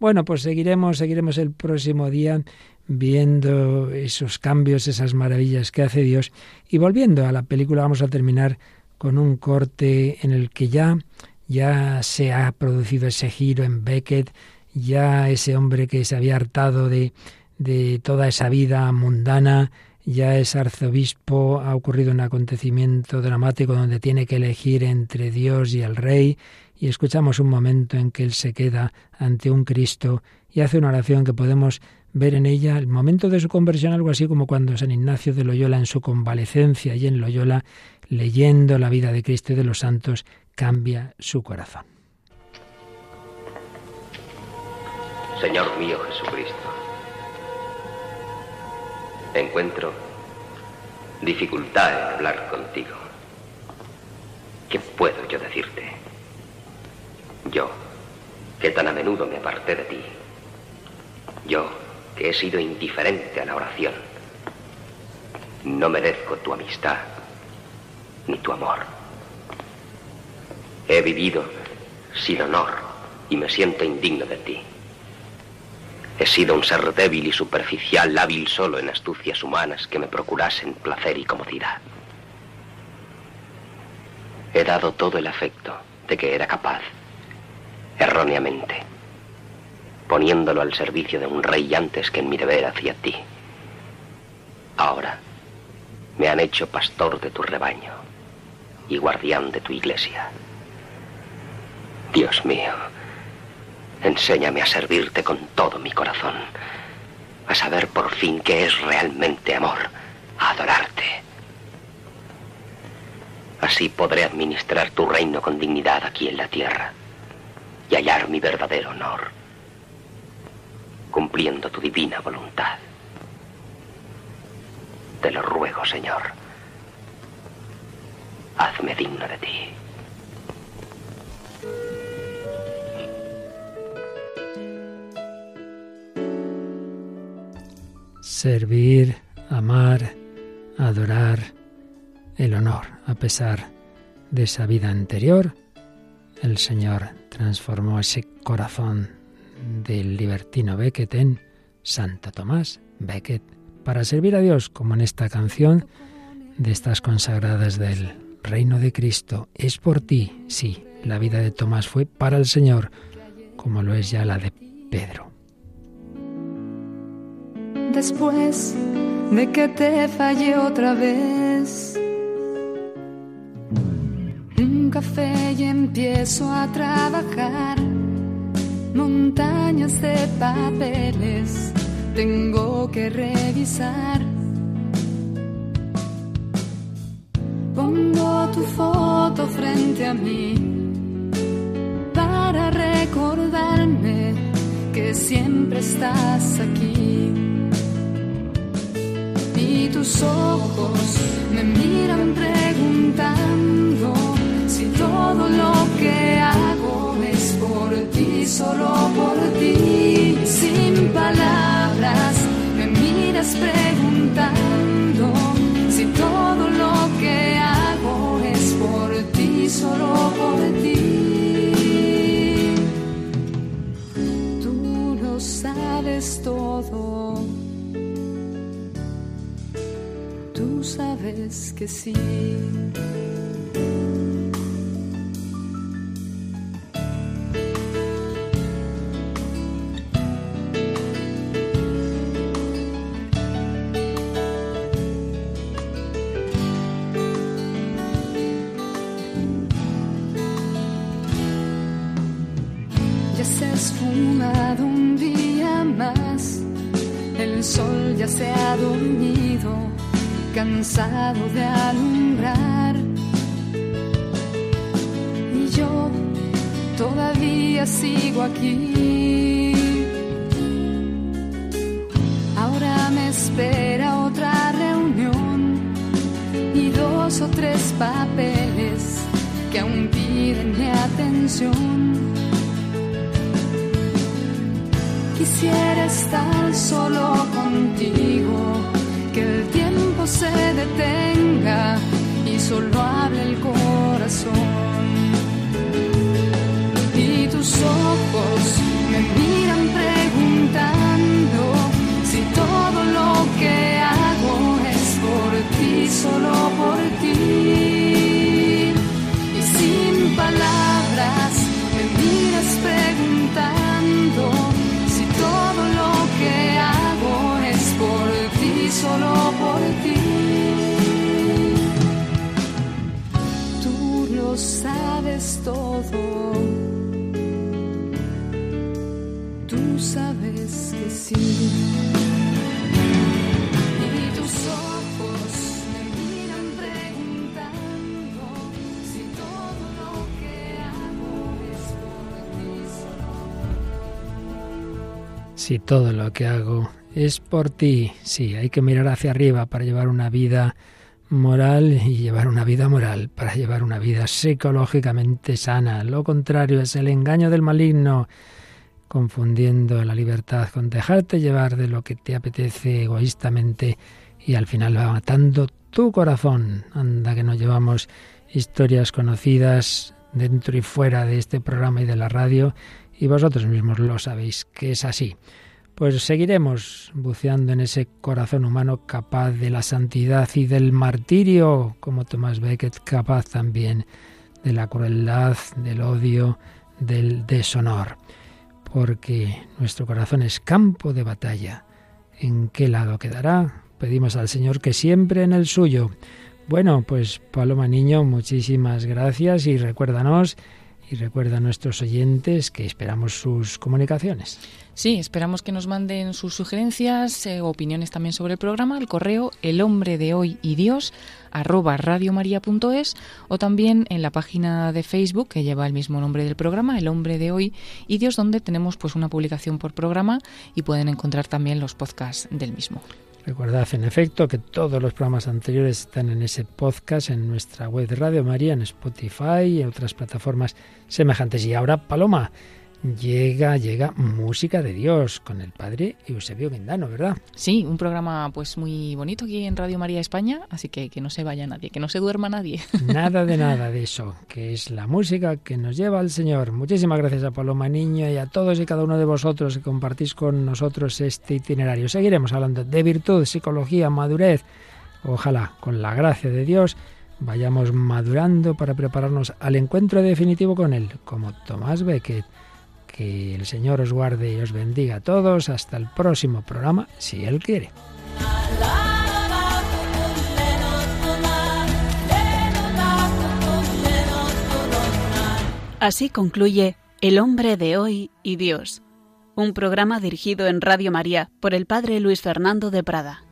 Bueno, pues seguiremos, seguiremos el próximo día viendo esos cambios, esas maravillas que hace Dios. Y volviendo a la película, vamos a terminar con un corte en el que ya, ya se ha producido ese giro en Beckett, ya ese hombre que se había hartado de, de toda esa vida mundana, ya es arzobispo, ha ocurrido un acontecimiento dramático donde tiene que elegir entre Dios y el rey, y escuchamos un momento en que él se queda ante un Cristo y hace una oración que podemos ver en ella el momento de su conversión, algo así como cuando San Ignacio de Loyola en su convalecencia y en Loyola, leyendo la vida de Cristo y de los santos, cambia su corazón. Señor mío Jesucristo, encuentro dificultad en hablar contigo. ¿Qué puedo yo decirte? Yo, que tan a menudo me aparté de ti. Yo, que he sido indiferente a la oración. No merezco tu amistad ni tu amor. He vivido sin honor y me siento indigno de ti. He sido un ser débil y superficial, hábil solo en astucias humanas que me procurasen placer y comodidad. He dado todo el afecto de que era capaz, erróneamente, poniéndolo al servicio de un rey antes que en mi deber hacia ti. Ahora me han hecho pastor de tu rebaño y guardián de tu iglesia. Dios mío, Enséñame a servirte con todo mi corazón, a saber por fin qué es realmente amor, a adorarte. Así podré administrar tu reino con dignidad aquí en la tierra y hallar mi verdadero honor, cumpliendo tu divina voluntad. Te lo ruego, Señor. Hazme digno de ti. Servir, amar, adorar, el honor. A pesar de esa vida anterior, el Señor transformó ese corazón del libertino Becket en Santo Tomás Becket para servir a Dios, como en esta canción de estas consagradas del reino de Cristo. Es por ti, sí, la vida de Tomás fue para el Señor, como lo es ya la de Pedro después de que te fallé otra vez. Un café y empiezo a trabajar. Montañas de papeles tengo que revisar. Pongo tu foto frente a mí para recordarme que siempre estás aquí tus ojos me miran preguntando si todo lo que hago es por ti, solo por ti, sin palabras me miras preguntando si todo lo que hago es por ti, solo por ti. Tú lo sabes todo. Sabes que sí. Ya sé esfumado un día más. El sol ya se ha dormido, cansado de alumbrar. Y yo todavía sigo aquí. Ahora me espera otra reunión y dos o tres papeles que aún piden mi atención. Quisiera estar solo contigo, tiempo se detenga y solo hable el corazón. Y tus ojos me miran preguntando si todo lo que hago es por ti, solo por ti. Sabes todo. Tú sabes que sí. Y tus ojos me miran preguntando si todo lo que hago es por ti solo. Si todo lo que hago es por ti, sí, hay que mirar hacia arriba para llevar una vida moral y llevar una vida moral para llevar una vida psicológicamente sana. Lo contrario es el engaño del maligno, confundiendo la libertad con dejarte llevar de lo que te apetece egoístamente y al final va matando tu corazón. Anda que no llevamos historias conocidas dentro y fuera de este programa y de la radio y vosotros mismos lo sabéis que es así. Pues seguiremos buceando en ese corazón humano capaz de la santidad y del martirio, como Tomás Becket, capaz también de la crueldad, del odio, del deshonor. Porque nuestro corazón es campo de batalla. ¿En qué lado quedará? Pedimos al Señor que siempre en el suyo. Bueno, pues Paloma Niño, muchísimas gracias y recuérdanos y recuerda a nuestros oyentes que esperamos sus comunicaciones. Sí, esperamos que nos manden sus sugerencias, eh, opiniones también sobre el programa, al correo el hombre de hoy y Dios arroba radiomaria.es o también en la página de Facebook que lleva el mismo nombre del programa, El hombre de hoy y Dios, donde tenemos pues una publicación por programa y pueden encontrar también los podcasts del mismo. Recordad, en efecto, que todos los programas anteriores están en ese podcast en nuestra web de Radio María, en Spotify y en otras plataformas semejantes. Y ahora, Paloma, llega, llega música de Dios con el padre Eusebio Guindano, ¿verdad? Sí, un programa pues muy bonito aquí en Radio María España, así que que no se vaya nadie, que no se duerma nadie. <laughs> Nada de nada de eso, que es la música que nos lleva al Señor. Muchísimas gracias a Paloma Niño y a todos y cada uno de vosotros que compartís con nosotros este itinerario. Seguiremos hablando de virtud, psicología, madurez. Ojalá, con la gracia de Dios, vayamos madurando para prepararnos al encuentro definitivo con Él, como Tomás Becket. Que el Señor os guarde y os bendiga a todos. Hasta el próximo programa, si Él quiere. Así concluye El hombre de hoy y Dios, un programa dirigido en Radio María por el Padre Luis Fernando de Prada.